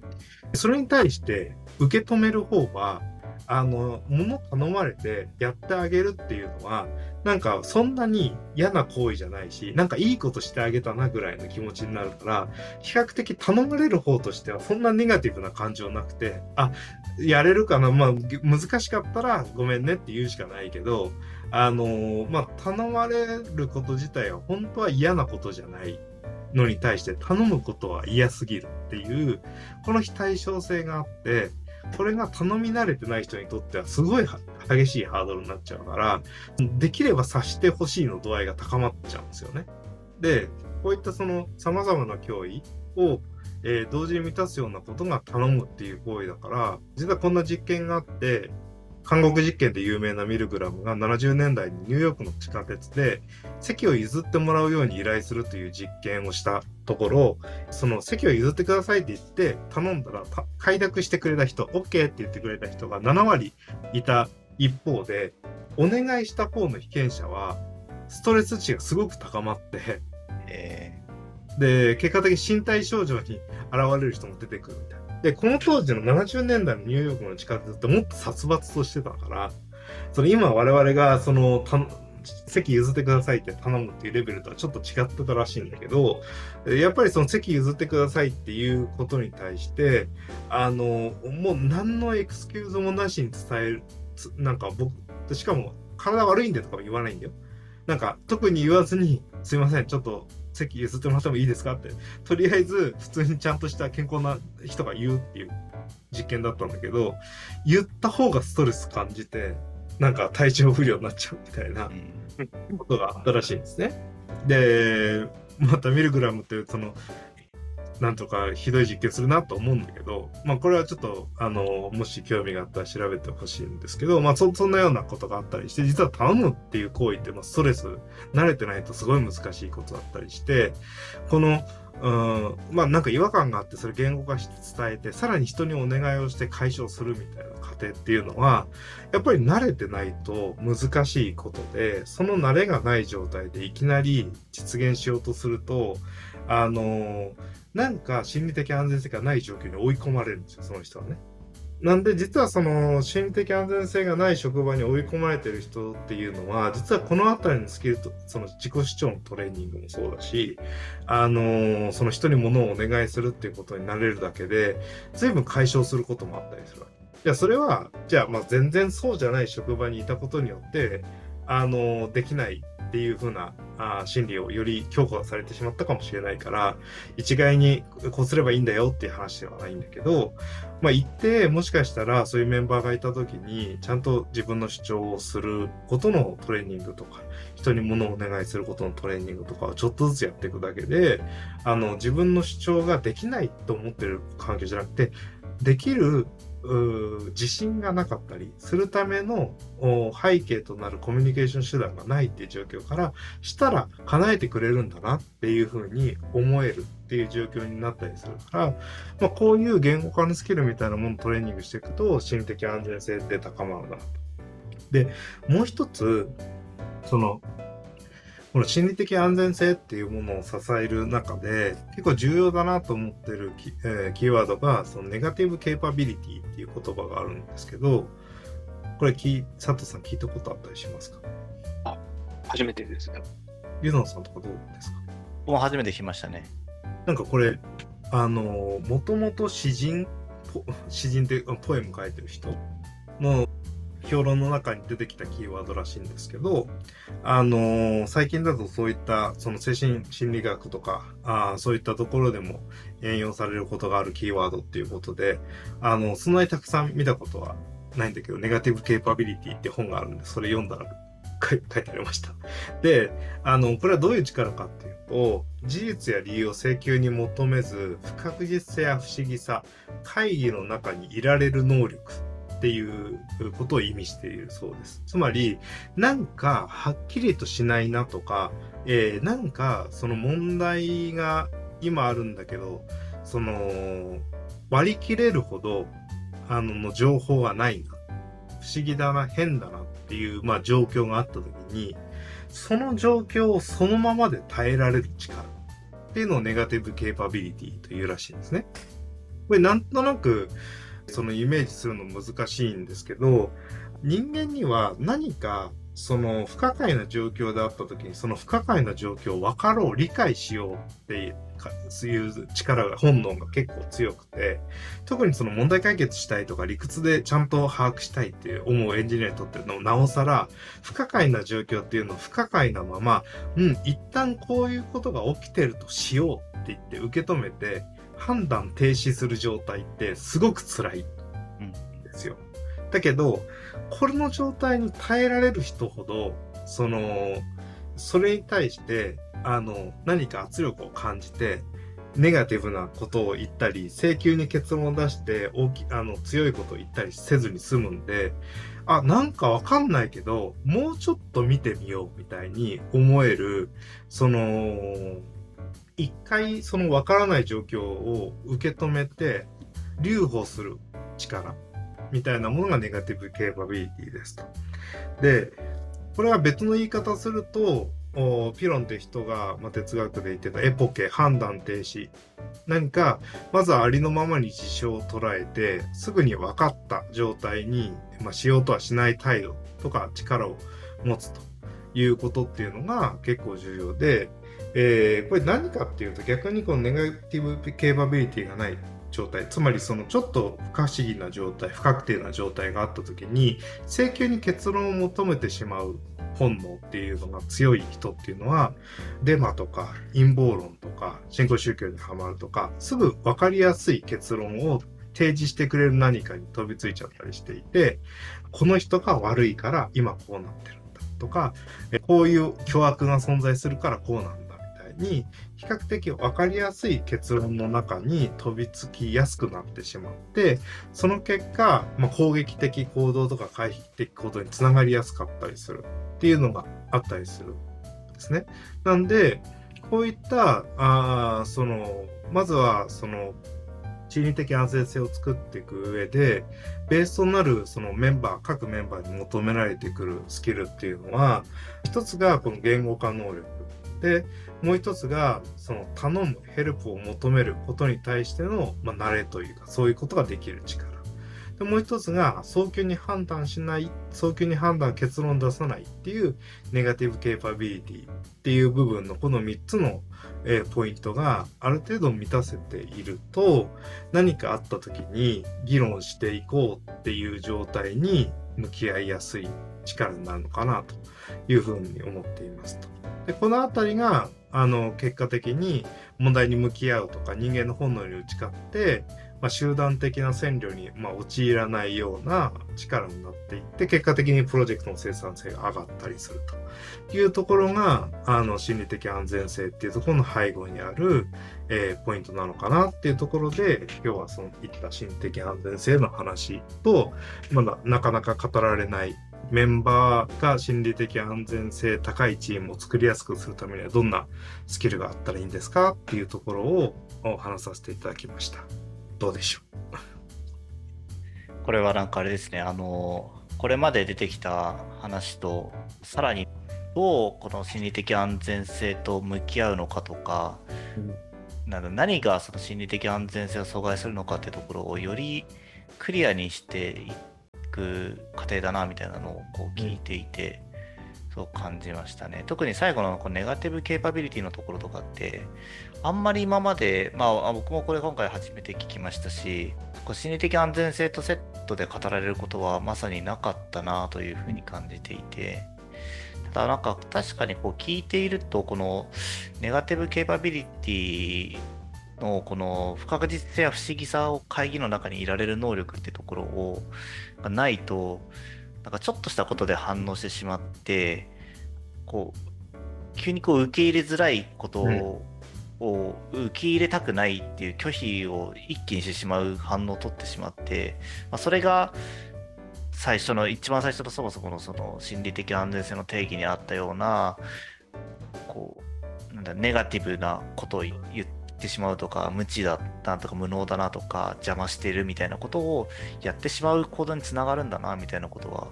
それに対して受け止める方はあの、物頼まれてやってあげるっていうのは、なんかそんなに嫌な行為じゃないし、なんかいいことしてあげたなぐらいの気持ちになるから、比較的頼まれる方としてはそんなネガティブな感情なくて、あ、やれるかなまあ、難しかったらごめんねって言うしかないけど、あのまあ、頼まれること自体は本当は嫌なことじゃないのに対して頼むことは嫌すぎるっていう、この非対称性があって、これが頼み慣れてない人にとってはすごい激しいハードルになっちゃうから、できれば察してほしいの度合いが高まっちゃうんですよね。で、こういったその様々な脅威を、えー、同時に満たすようなことが頼むっていう行為だから、実はこんな実験があって、韓国実験で有名なミルグラムが70年代にニューヨークの地下鉄で席を譲ってもらうように依頼するという実験をしたところ、その席を譲ってくださいって言って頼んだら、快諾してくれた人、OK って言ってくれた人が7割いた一方で、お願いした方の被験者はストレス値がすごく高まって、で、結果的に身体症状に現れる人も出てくるみたいな。で、この当時の70年代のニューヨークの地下鉄ってもっと殺伐としてたから、その今我々がその席譲ってくださいって頼むっていうレベルとはちょっと違ってたらしいんだけど、やっぱりその席譲ってくださいっていうことに対して、あの、もう何のエクスキューズもなしに伝える、なんか僕、しかも体悪いんでとかも言わないんだよ。なんか特に言わずに、すいません、ちょっと席譲ってもらってもいいですかって、とりあえず普通にちゃんとした健康な人が言うっていう実験だったんだけど、言った方がストレス感じて、なんか体調不良になっちゃうみたいなことがあったらしいんですね。で、またミルグラムっていうそのなんとかひどい実験するなと思うんだけど、まあこれはちょっと、あの、もし興味があったら調べてほしいんですけど、まあそ、そんなようなことがあったりして、実は頼むっていう行為って、まあストレス、慣れてないとすごい難しいことだったりして、この、うん、まあなんか違和感があってそれ言語化して伝えてさらに人にお願いをして解消するみたいな過程っていうのはやっぱり慣れてないと難しいことでその慣れがない状態でいきなり実現しようとするとあのなんか心理的安全性がない状況に追い込まれるんですよ、その人はね。なんで実はその心理的安全性がない職場に追い込まれてる人っていうのは実はこの辺りのスキルとその自己主張のトレーニングもそうだしあのその人に物をお願いするっていうことになれるだけで随分解消することもあったりするわけ。じゃあそれはじゃあまあ全然そうじゃない職場にいたことによってあのできないっていう風なあ心理をより強化されてしまったかもしれないから一概にこうすればいいんだよっていう話ではないんだけどまあ一定もしかしたらそういうメンバーがいた時にちゃんと自分の主張をすることのトレーニングとか人に物をお願いすることのトレーニングとかをちょっとずつやっていくだけであの自分の主張ができないと思ってる環境じゃなくてできる自信がなかったりするための背景となるコミュニケーション手段がないっていう状況からしたら叶えてくれるんだなっていうふうに思えるっていう状況になったりするから、まあ、こういう言語化のスキルみたいなものをトレーニングしていくと心理的安全性って高まるなと。でもう一つそのこの心理的安全性っていうものを支える中で結構重要だなと思ってるキ,、えー、キーワードがそのネガティブケーパビリティっていう言葉があるんですけどこれき佐藤さん聞いたことあったりしますか？あ初めてですね。ユノンさんとかどうですか？もう初めて聞きましたね。なんかこれあのもともと詩人 詩人ってポエム書いてる人の評論の中に出てきたキーワードらしいんですけど、あのー、最近だとそういったその精神心理学とかあそういったところでも援用されることがあるキーワードっていうことで、あのそんなにたくさん見たことはないんだけど、ネガティブケーパビリティって本があるんで、それ読んだら書いてありました。で、あの、これはどういう力かっていうと、事実や理由を請求に求めず、不確実性や不思議さ、会議の中にいられる能力、っていうことを意味しているそうです。つまり、なんかはっきりとしないなとか、えー、なんかその問題が今あるんだけど、その割り切れるほどあのの情報がないな。不思議だな、変だなっていう、まあ、状況があった時に、その状況をそのままで耐えられる力っていうのをネガティブケーパビリティというらしいんですね。これなんとなくそのイメージするの難しいんですけど人間には何かその不可解な状況であった時にその不可解な状況を分かろう理解しようっていう力が本能が結構強くて特にその問題解決したいとか理屈でちゃんと把握したいって思うエンジニアにとってのなおさら不可解な状況っていうのを不可解なままうん一旦こういうことが起きてるとしようって言って受け止めて判断停止する状態ってすごく辛いんですよ。うん、だけど、これの状態に耐えられる人ほど、その、それに対して、あの、何か圧力を感じて、ネガティブなことを言ったり、請求に結論を出して大き、あの、強いことを言ったりせずに済むんで、あ、なんかわかんないけど、もうちょっと見てみようみたいに思える、その、一回その分からない状況を受け止めて留保する力みたいなものがネガティブケーパビリティですと。で、これは別の言い方すると、ピロンって人が、まあ、哲学で言ってたエポケ、判断停止。何か、まずはありのままに事象を捉えて、すぐに分かった状態に、まあ、しようとはしない態度とか力を持つということっていうのが結構重要で、えー、これ何かっていうと逆にこのネガティブケーパビリティがない状態つまりそのちょっと不可思議な状態不確定な状態があった時に請求に結論を求めてしまう本能っていうのが強い人っていうのはデマとか陰謀論とか新興宗教にはまるとかすぐ分かりやすい結論を提示してくれる何かに飛びついちゃったりしていてこの人が悪いから今こうなってるんだとかこういう巨悪が存在するからこうなんだに比較的分かりやすい結論の中に飛びつきやすくなってしまってその結果、まあ、攻撃的行動とか回避的行動につながりやすかったりするっていうのがあったりするんですね。なんでこういったあそのまずはその心理的安全性を作っていく上でベースとなるそのメンバー各メンバーに求められてくるスキルっていうのは一つがこの言語化能力でもう一つがその頼むヘルプを求めることに対しての、まあ、慣れというかそういうことができる力でもう一つが早急に判断しない早急に判断結論出さないっていうネガティブケーパビリティっていう部分のこの3つの、えー、ポイントがある程度満たせていると何かあった時に議論していこうっていう状態に向き合いやすい力になるのかなというふうに思っていますと。でこの辺りがあの結果的に問題に向き合うとか人間の本能に打ち勝ってまあ、集団的な占領に、まあ、陥らないような力になっていって結果的にプロジェクトの生産性が上がったりするというところがあの心理的安全性っていうところの背後にある、えー、ポイントなのかなっていうところで今日はそのいった心理的安全性の話とまだなかなか語られないメンバーが心理的安全性高いチームを作りやすくするためにはどんなスキルがあったらいいんですかっていうところを話させていただきました。どうでしょう？これはなんかあれですね、あの、これまで出てきた話と、さらにどうこの心理的安全性と向き合うのかとか、うん、な何がその心理的安全性を阻害するのかってところをよりクリアにしていく過程だなみたいなのをこう聞いていて、そう感じましたね。特に最後のこのネガティブケーパビリティのところとかって、あんまり今まで、まあ、僕もこれ今回初めて聞きましたし、こう心理的安全性とセットで語られることはまさになかったなというふうに感じていて、ただなんか確かにこう聞いていると、このネガティブケーパビリティのこの不確実性や不思議さを会議の中にいられる能力ってところをがないと、なんかちょっとしたことで反応してしまって、こう、急にこう受け入れづらいことを、を受け入れたくないっていう拒否を一気にしてしまう反応を取ってしまって、まあ、それが最初の一番最初のそもそものその心理的安全性の定義にあったようなこうなんだネガティブなことを言ってしまうとか無知だなとか無能だなとか邪魔してるみたいなことをやってしまう行動につながるんだなみたいなことは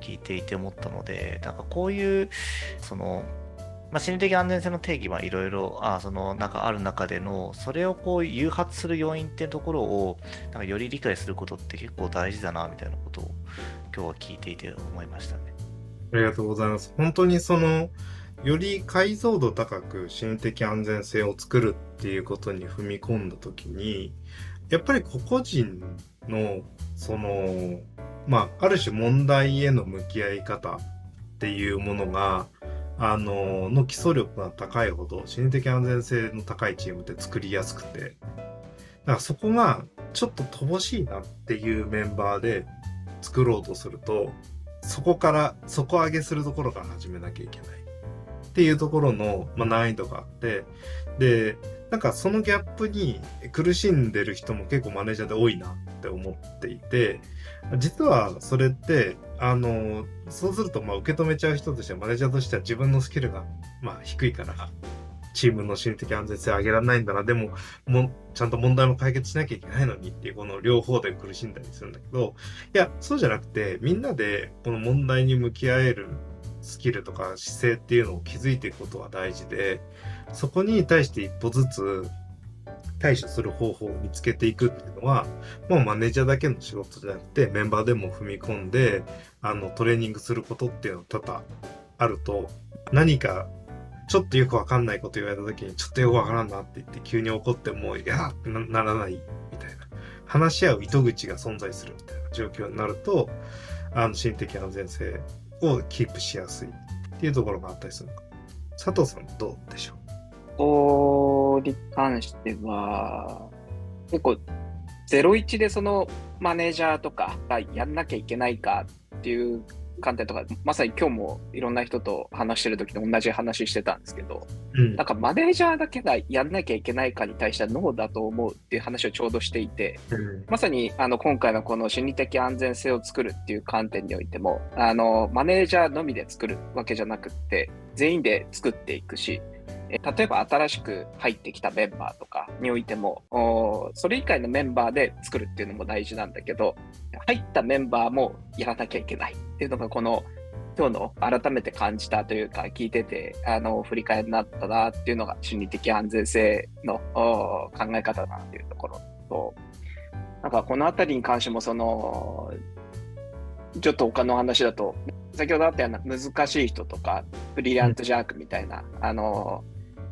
聞いていて思ったのでなんかこういうそのまあ、心理的安全性の定義はいろいろあそのなんかある中でのそれをこう誘発する要因っていうところをなんかより理解することって結構大事だなみたいなことを今日は聞いていて思いましたね。ありがとうございます。本当にそのより解像度高く心的安全性を作るっていうことに踏み込んだ時にやっぱり個々人のそのまあある種問題への向き合い方っていうものがあの、の基礎力が高いほど、心理的安全性の高いチームって作りやすくて、だからそこがちょっと乏しいなっていうメンバーで作ろうとすると、そこから底上げするところから始めなきゃいけない。っていうところの、まあ、難易度があって、で、なんかそのギャップに苦しんでる人も結構マネージャーで多いなって思っていて、実はそれって、あの、そうするとまあ受け止めちゃう人としてはマネージャーとしては自分のスキルがまあ低いから、チームの心理的安全性上げられないんだな、でも、もちゃんと問題も解決しなきゃいけないのにっていう、この両方で苦しんだりするんだけど、いや、そうじゃなくて、みんなでこの問題に向き合えるスキルとか姿勢っていうのを築いていくことは大事で、そこに対して一歩ずつ対処する方法を見つけていくっていうのは、もうマネージャーだけの仕事じゃなくて、メンバーでも踏み込んで、あの、トレーニングすることっていうのは多々あると、何かちょっとよくわかんないこと言われた時に、ちょっとよくわからんなって言って急に怒っても、いやってならないみたいな。話し合う糸口が存在するみたいな状況になると、あの、心的安全性をキープしやすいっていうところがあったりするのか。佐藤さんどうでしょう？こに関しては、結構、01でそのマネージャーとかがやんなきゃいけないかっていう観点とか、まさに今日もいろんな人と話してる時に同じ話してたんですけど、うん、なんかマネージャーだけがやんなきゃいけないかに対してはノーだと思うっていう話をちょうどしていて、うん、まさにあの今回のこの心理的安全性を作るっていう観点においても、あのマネージャーのみで作るわけじゃなくって、全員で作っていくし、例えば新しく入ってきたメンバーとかにおいても、それ以外のメンバーで作るっていうのも大事なんだけど、入ったメンバーもやらなきゃいけないっていうのがこの今日の改めて感じたというか聞いててあの振り返りになったなっていうのが心理的安全性の考え方だなっていうところとなんかこのあたりに関しても、その、ちょっと他の話だと、先ほどあったような難しい人とか、ブリリアントジャークみたいな、あの、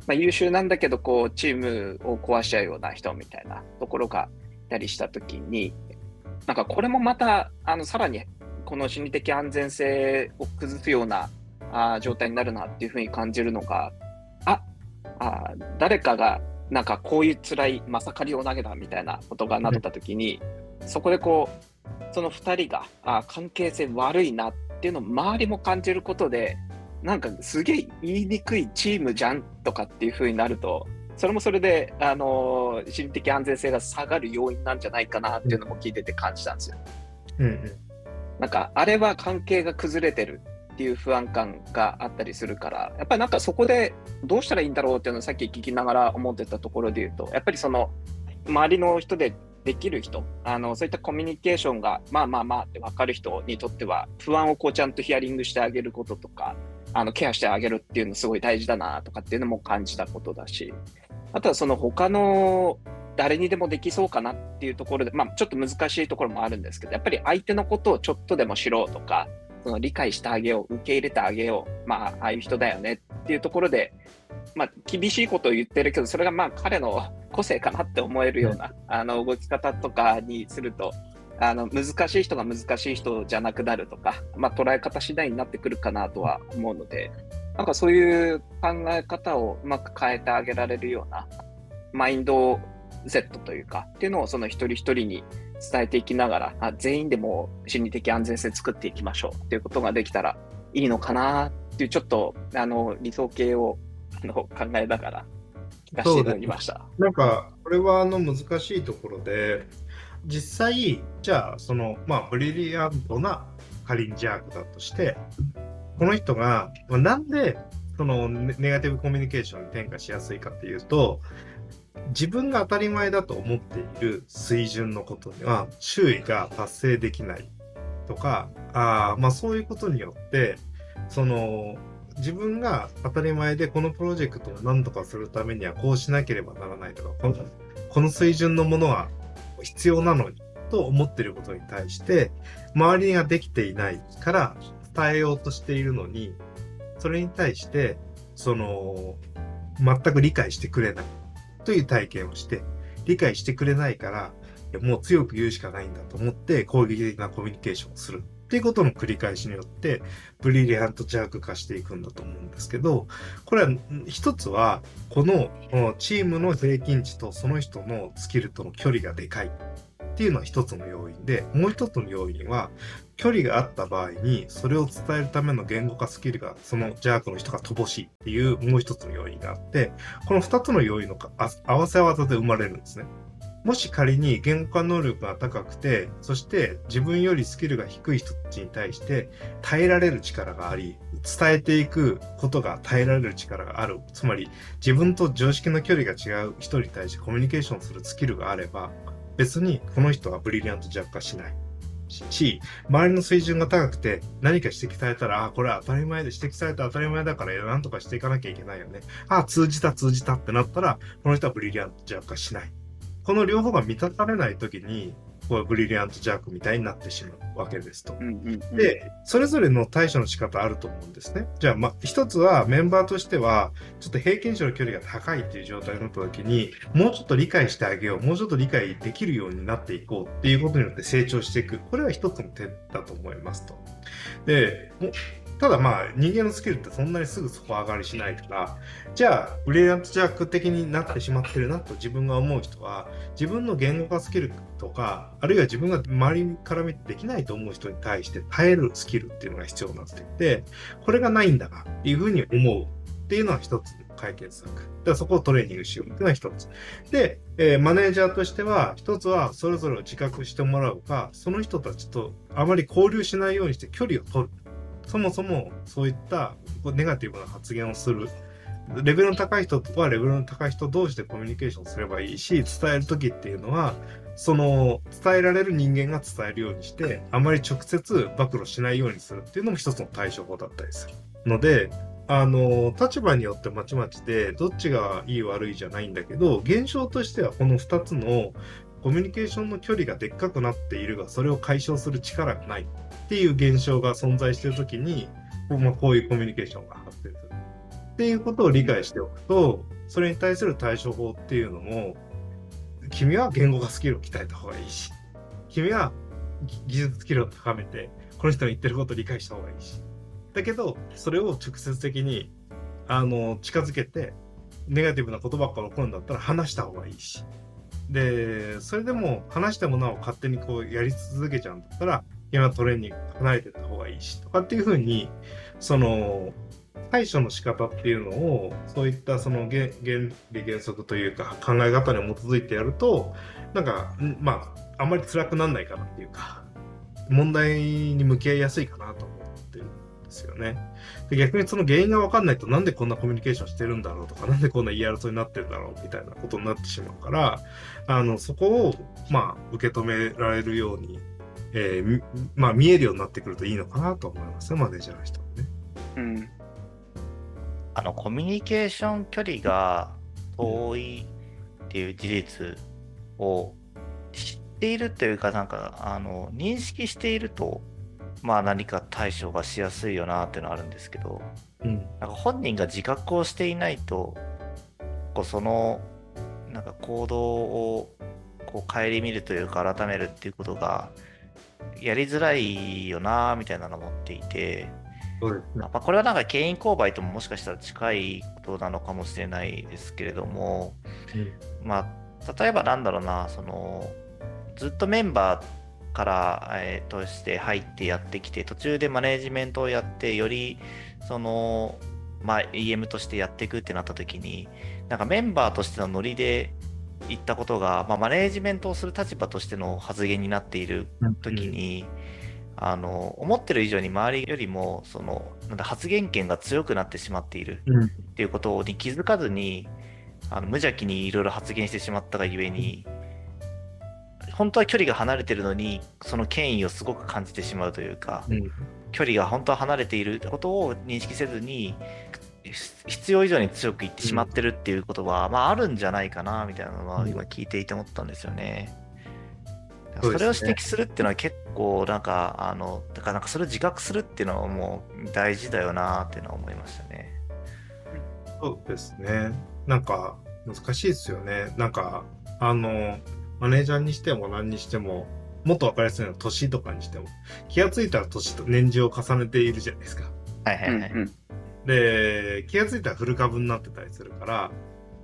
まあ、優秀なんだけど、こう、チームを壊しちゃうような人みたいなところがいたりしたときに、なんかこれもまた、あの、さらに、この心理的安全性を崩すようなあ状態になるなっていうふうに感じるのが、ああ誰かがなんかこういう辛いまさかりを投げたみたいなことがなったときに、そこでこう、その2人があ関係性悪いなっていうのを周りも感じることで、なんかすげえ言いにくいチームじゃんとかっていう風になると、それもそれで、あのー心理的安全性が下がる要因なんじゃないかなっていうのも聞いてて感じたんですよ。うんうん。なんか、あれは関係が崩れてるっていう不安感があったりするから、やっぱりなんかそこでどうしたらいいんだろうっていうのをさっき聞きながら思ってたところで言うと、やっぱりその、周りの人でできる人、あの、そういったコミュニケーションが、まあまあまあって分かる人にとっては、不安をこうちゃんとヒアリングしてあげることとか、あの、ケアしてあげるっていうのすごい大事だなとかっていうのも感じたことだし、あとはその他の誰にでもできそうかなっていうところで、まあちょっと難しいところもあるんですけど、やっぱり相手のことをちょっとでも知ろうとか、その理解してあげよう、受け入れてあげよう、まあああいう人だよねっていうところで、まあ厳しいことを言ってるけど、それがまあ彼の個性かなって思えるような、あの動き方とかにすると、あの難しい人が難しい人じゃなくなるとか、まあ、捉え方次第になってくるかなとは思うので、なんかそういう考え方をうまく変えてあげられるようなマインドセットというか、っていうのをその一人一人に伝えていきながら、あ全員でも心理的安全性作っていきましょうっていうことができたらいいのかなっていう、ちょっとあの理想形をあの考えながら聞かせていただきました。なんか、これはあの難しいところで、実際、じゃあ、その、まあ、ブリリアントなカリンジャークだとして、この人が、まあなんで、そのネガティブコミュニケーションに転化しやすいかっていうと、自分が当たり前だと思っている水準のことには周囲が達成できないとか、あまあそういうことによって、その自分が当たり前でこのプロジェクトを何とかするためにはこうしなければならないとか、このこの水準のものは必要なのにと思ってることに対して、周りができていないから伝えようとしているのに、それに対して、その、全く理解してくれないという体験をして、理解してくれないから、もう強く言うしかないんだと思って攻撃的なコミュニケーションをする。っていうことの繰り返しによって、ブリリアントジャーク化していくんだと思うんですけど、これは一つは、このチームの平均値とその人のスキルとの距離がでかいっていうのは一つの要因で、もう一つの要因は、距離があった場合に、それを伝えるための言語化スキルが、そのジャークの人が乏しいっていうもう一つの要因があって、この二つの要因のかあ合わせ技で生まれるんですね。もし仮に言語化能力が高くて、そして自分よりスキルが低い人たちに対して耐えられる力があり、伝えていくことが耐えられる力がある。つまり自分と常識の距離が違う人に対してコミュニケーションするスキルがあれば、別にこの人はブリリアントジャック化しない。し、周りの水準が高くて何か指摘されたら、あ、これは当たり前で指摘された当たり前だから何とかしていかなきゃいけないよね。あ、通じた通じたってなったら、この人はブリリアントジャック化しない。この両方が満たされないときに、こうブリリアントジャークみたいになってしまうわけですと。で、それぞれの対処の仕方あると思うんですね。じゃあ、まあ、一つはメンバーとしては、ちょっと平均値の距離が高いっていう状態になった時に、もうちょっと理解してあげよう、もうちょっと理解できるようになっていこうっていうことによって成長していく。これは一つの点だと思いますと。で、もただまあ人間のスキルってそんなにすぐ底上がりしないから、じゃあブリリアントジャーク的になってしまってるなと自分が思う人は、自分の言語化スキルとか、あるいは自分が周りから見てできないと思う人に対して耐えるスキルっていうのが必要になっていて、これがないんだなっていうふうに思うっていうのは一つ解決策。だからそこをトレーニングしようっていうのは一つ。で、えーマネージャーとしては、一つはそれぞれを自覚してもらうか、その人たちとあまり交流しないようにして距離を取る。そもそもそういったこうネガティブな発言をする。レベルの高い人はレベルの高い人同士でコミュニケーションすればいいし、伝える時っていうのは、その伝えられる人間が伝えるようにして、あまり直接暴露しないようにするっていうのも一つの対処法だったりする。ので、あの、立場によってまちまちで、どっちがいい悪いじゃないんだけど、現象としてはこの二つのコミュニケーションの距離がでっかくなっているが、それを解消する力がないっていう現象が存在しているときに、まあ、こういうコミュニケーションが発生する。っていうことを理解しておくと、それに対する対処法っていうのも、君は言語化スキルを鍛えた方がいいし、君は技術スキルを高めて、この人の言ってることを理解した方がいいし。だけど、それを直接的に、あの、近づけて、ネガティブなことばっか起こるんだったら話した方がいいし。で、それでも話してもなお勝手にこうやり続けちゃうんだったら、今トレーニング離れてた方がいいし、とかっていうふうに、その、対処の仕方っていうのを、そういったその原理原則というか考え方に基づいてやると、なんか、まあ、あんまり辛くならないかなっていうか、問題に向き合いやすいかなと思ってるんですよね。で逆にその原因が分かんないとなんでこんなコミュニケーションしてるんだろうとか、なんでこんな言い争いになってるんだろうみたいなことになってしまうから、あの、そこを、まあ、受け止められるように、えー、まあ、見えるようになってくるといいのかなと思いますね、マネージャーの人はね。うん。あの、コミュニケーション距離が遠いっていう事実を知っているというか、なんか、あの、認識していると、まあ何か対処がしやすいよなっていうのはあるんですけど、うん、なんか本人が自覚をしていないと、こうその、なんか行動をこう顧みるというか改めるっていうことがやりづらいよなみたいなのを思っていて、そうですね。まあ、これはなんか権威勾配とももしかしたら近いことなのかもしれないですけれども、うん、まあ例えばなんだろうなそのずっとメンバーから、えー、として入ってやってきて、途中でマネージメントをやって、より、その、まあ、EM としてやっていくってなった時に、なんかメンバーとしてのノリで言ったことが、まあ、マネージメントをする立場としての発言になっている時に、うん、あの思ってる以上に周りよりもそのなんだ発言権が強くなってしまっているっていうことに気づかずに、あの無邪気にいろいろ発言してしまったがゆえに、本当は距離が離れてるのにその権威をすごく感じてしまうというか、うん、距離が本当は離れていることを認識せずに必要以上に強く言ってしまってるっていうことは、うん、まああるんじゃないかなみたいなのは今聞いていて思ったんですよね。それを指摘するっていうのは結構なんかあのだからなんかそれを自覚するっていうのはもう大事だよなっていうのは思いましたね。そうですね。なんか難しいですよね。なんかあのマネージャーにしても何にしても、もっと分かりやすいのは年とかにしても、気がついたら年と年次を重ねているじゃないですか。はいはいはい。で、気がついたらフル株になってたりするから、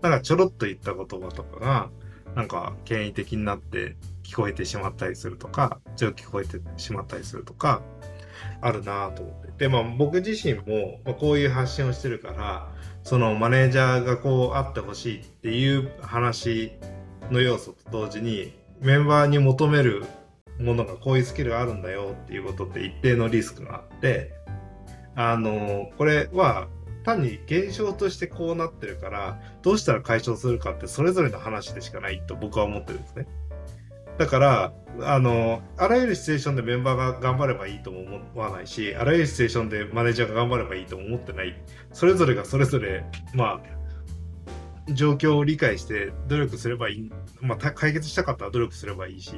なんかちょろっと言った言葉とかが、なんか権威的になって聞こえてしまったりするとか、強く聞こえてしまったりするとか、あるなと思って。で、まあ僕自身も、ま、こういう発信をしてるから、そのマネージャーがこうあってほしいっていう話の要素と同時にメンバーに求めるものがこういうスキルがあるんだよっていうことって一定のリスクがあってあのこれは単に現象としてこうなってるからどうしたら解消するかってそれぞれの話でしかないと僕は思ってるんですね。だからあのあらゆるシチュエーションでメンバーが頑張ればいいとも思わないしあらゆるシチュエーションでマネージャーが頑張ればいいとも思ってない。それぞれがそれぞれまあ状況を理解して努力すればいい、まあ、解決したかったら努力すればいいし、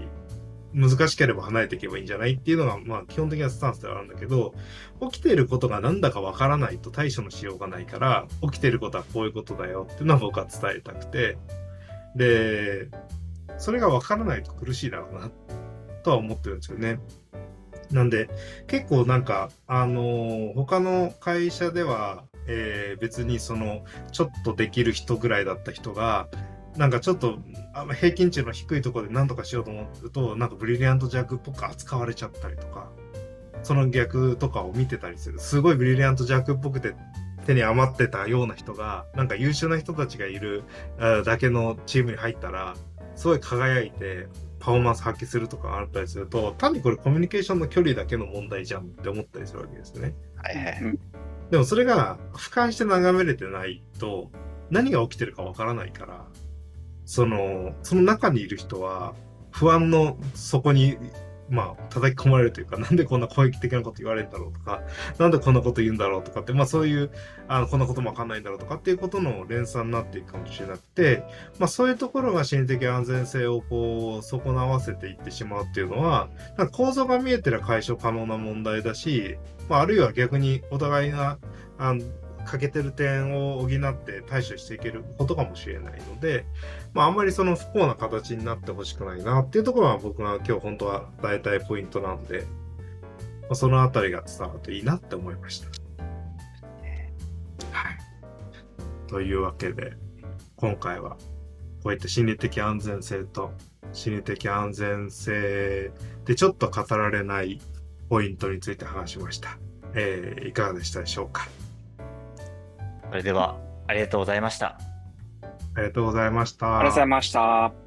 難しければ離れていけばいいんじゃないっていうのが、まあ、基本的なスタンスではあるんだけど、起きていることが何だかわからないと対処のしようがないから、起きていることはこういうことだよっていうのは僕は伝えたくて、で、それがわからないと苦しいだろうな、とは思ってるんですよね。なんで、結構なんか、あのー、他の会社では、えー、別にそのちょっとできる人ぐらいだった人がなんかちょっと平均値の低いところで何とかしようと思うとなんかブリリアントジャックっぽく扱われちゃったりとかその逆とかを見てたりするすごいブリリアントジャックっぽくて手に余ってたような人がなんか優秀な人たちがいるだけのチームに入ったらすごい輝いてパフォーマンス発揮するとかあったりすると単にこれコミュニケーションの距離だけの問題じゃんって思ったりするわけですね。はいはい、でもそれが俯瞰して眺めれてないと何が起きてるかわからないから、その、その中にいる人は不安の底にまあ、叩き込まれるというか、なんでこんな攻撃的なこと言われるんだろうとか、なんでこんなこと言うんだろうとかって、まあそういう、あのこんなこともわかんないんだろうとかっていうことの連鎖になっていくかもしれなくて、まあそういうところが心理的安全性をこう、損なわせていってしまうっていうのは、構造が見えてりゃ解消可能な問題だし、まああるいは逆にお互いが、あの欠けてる点を補って対処していけることかもしれないので、まあ、あんまりその不幸な形になってほしくないなっていうところは僕が今日本当は伝えたいポイントなんで、まあ、そのあたりが伝わるといいなって思いました。はい。というわけで、今回はこういった心理的安全性と心理的安全性でちょっと語られないポイントについて話しました。えー、いかがでしたでしょうか？それでは、ありがとうございました。ありがとうございました。ありがとうございました。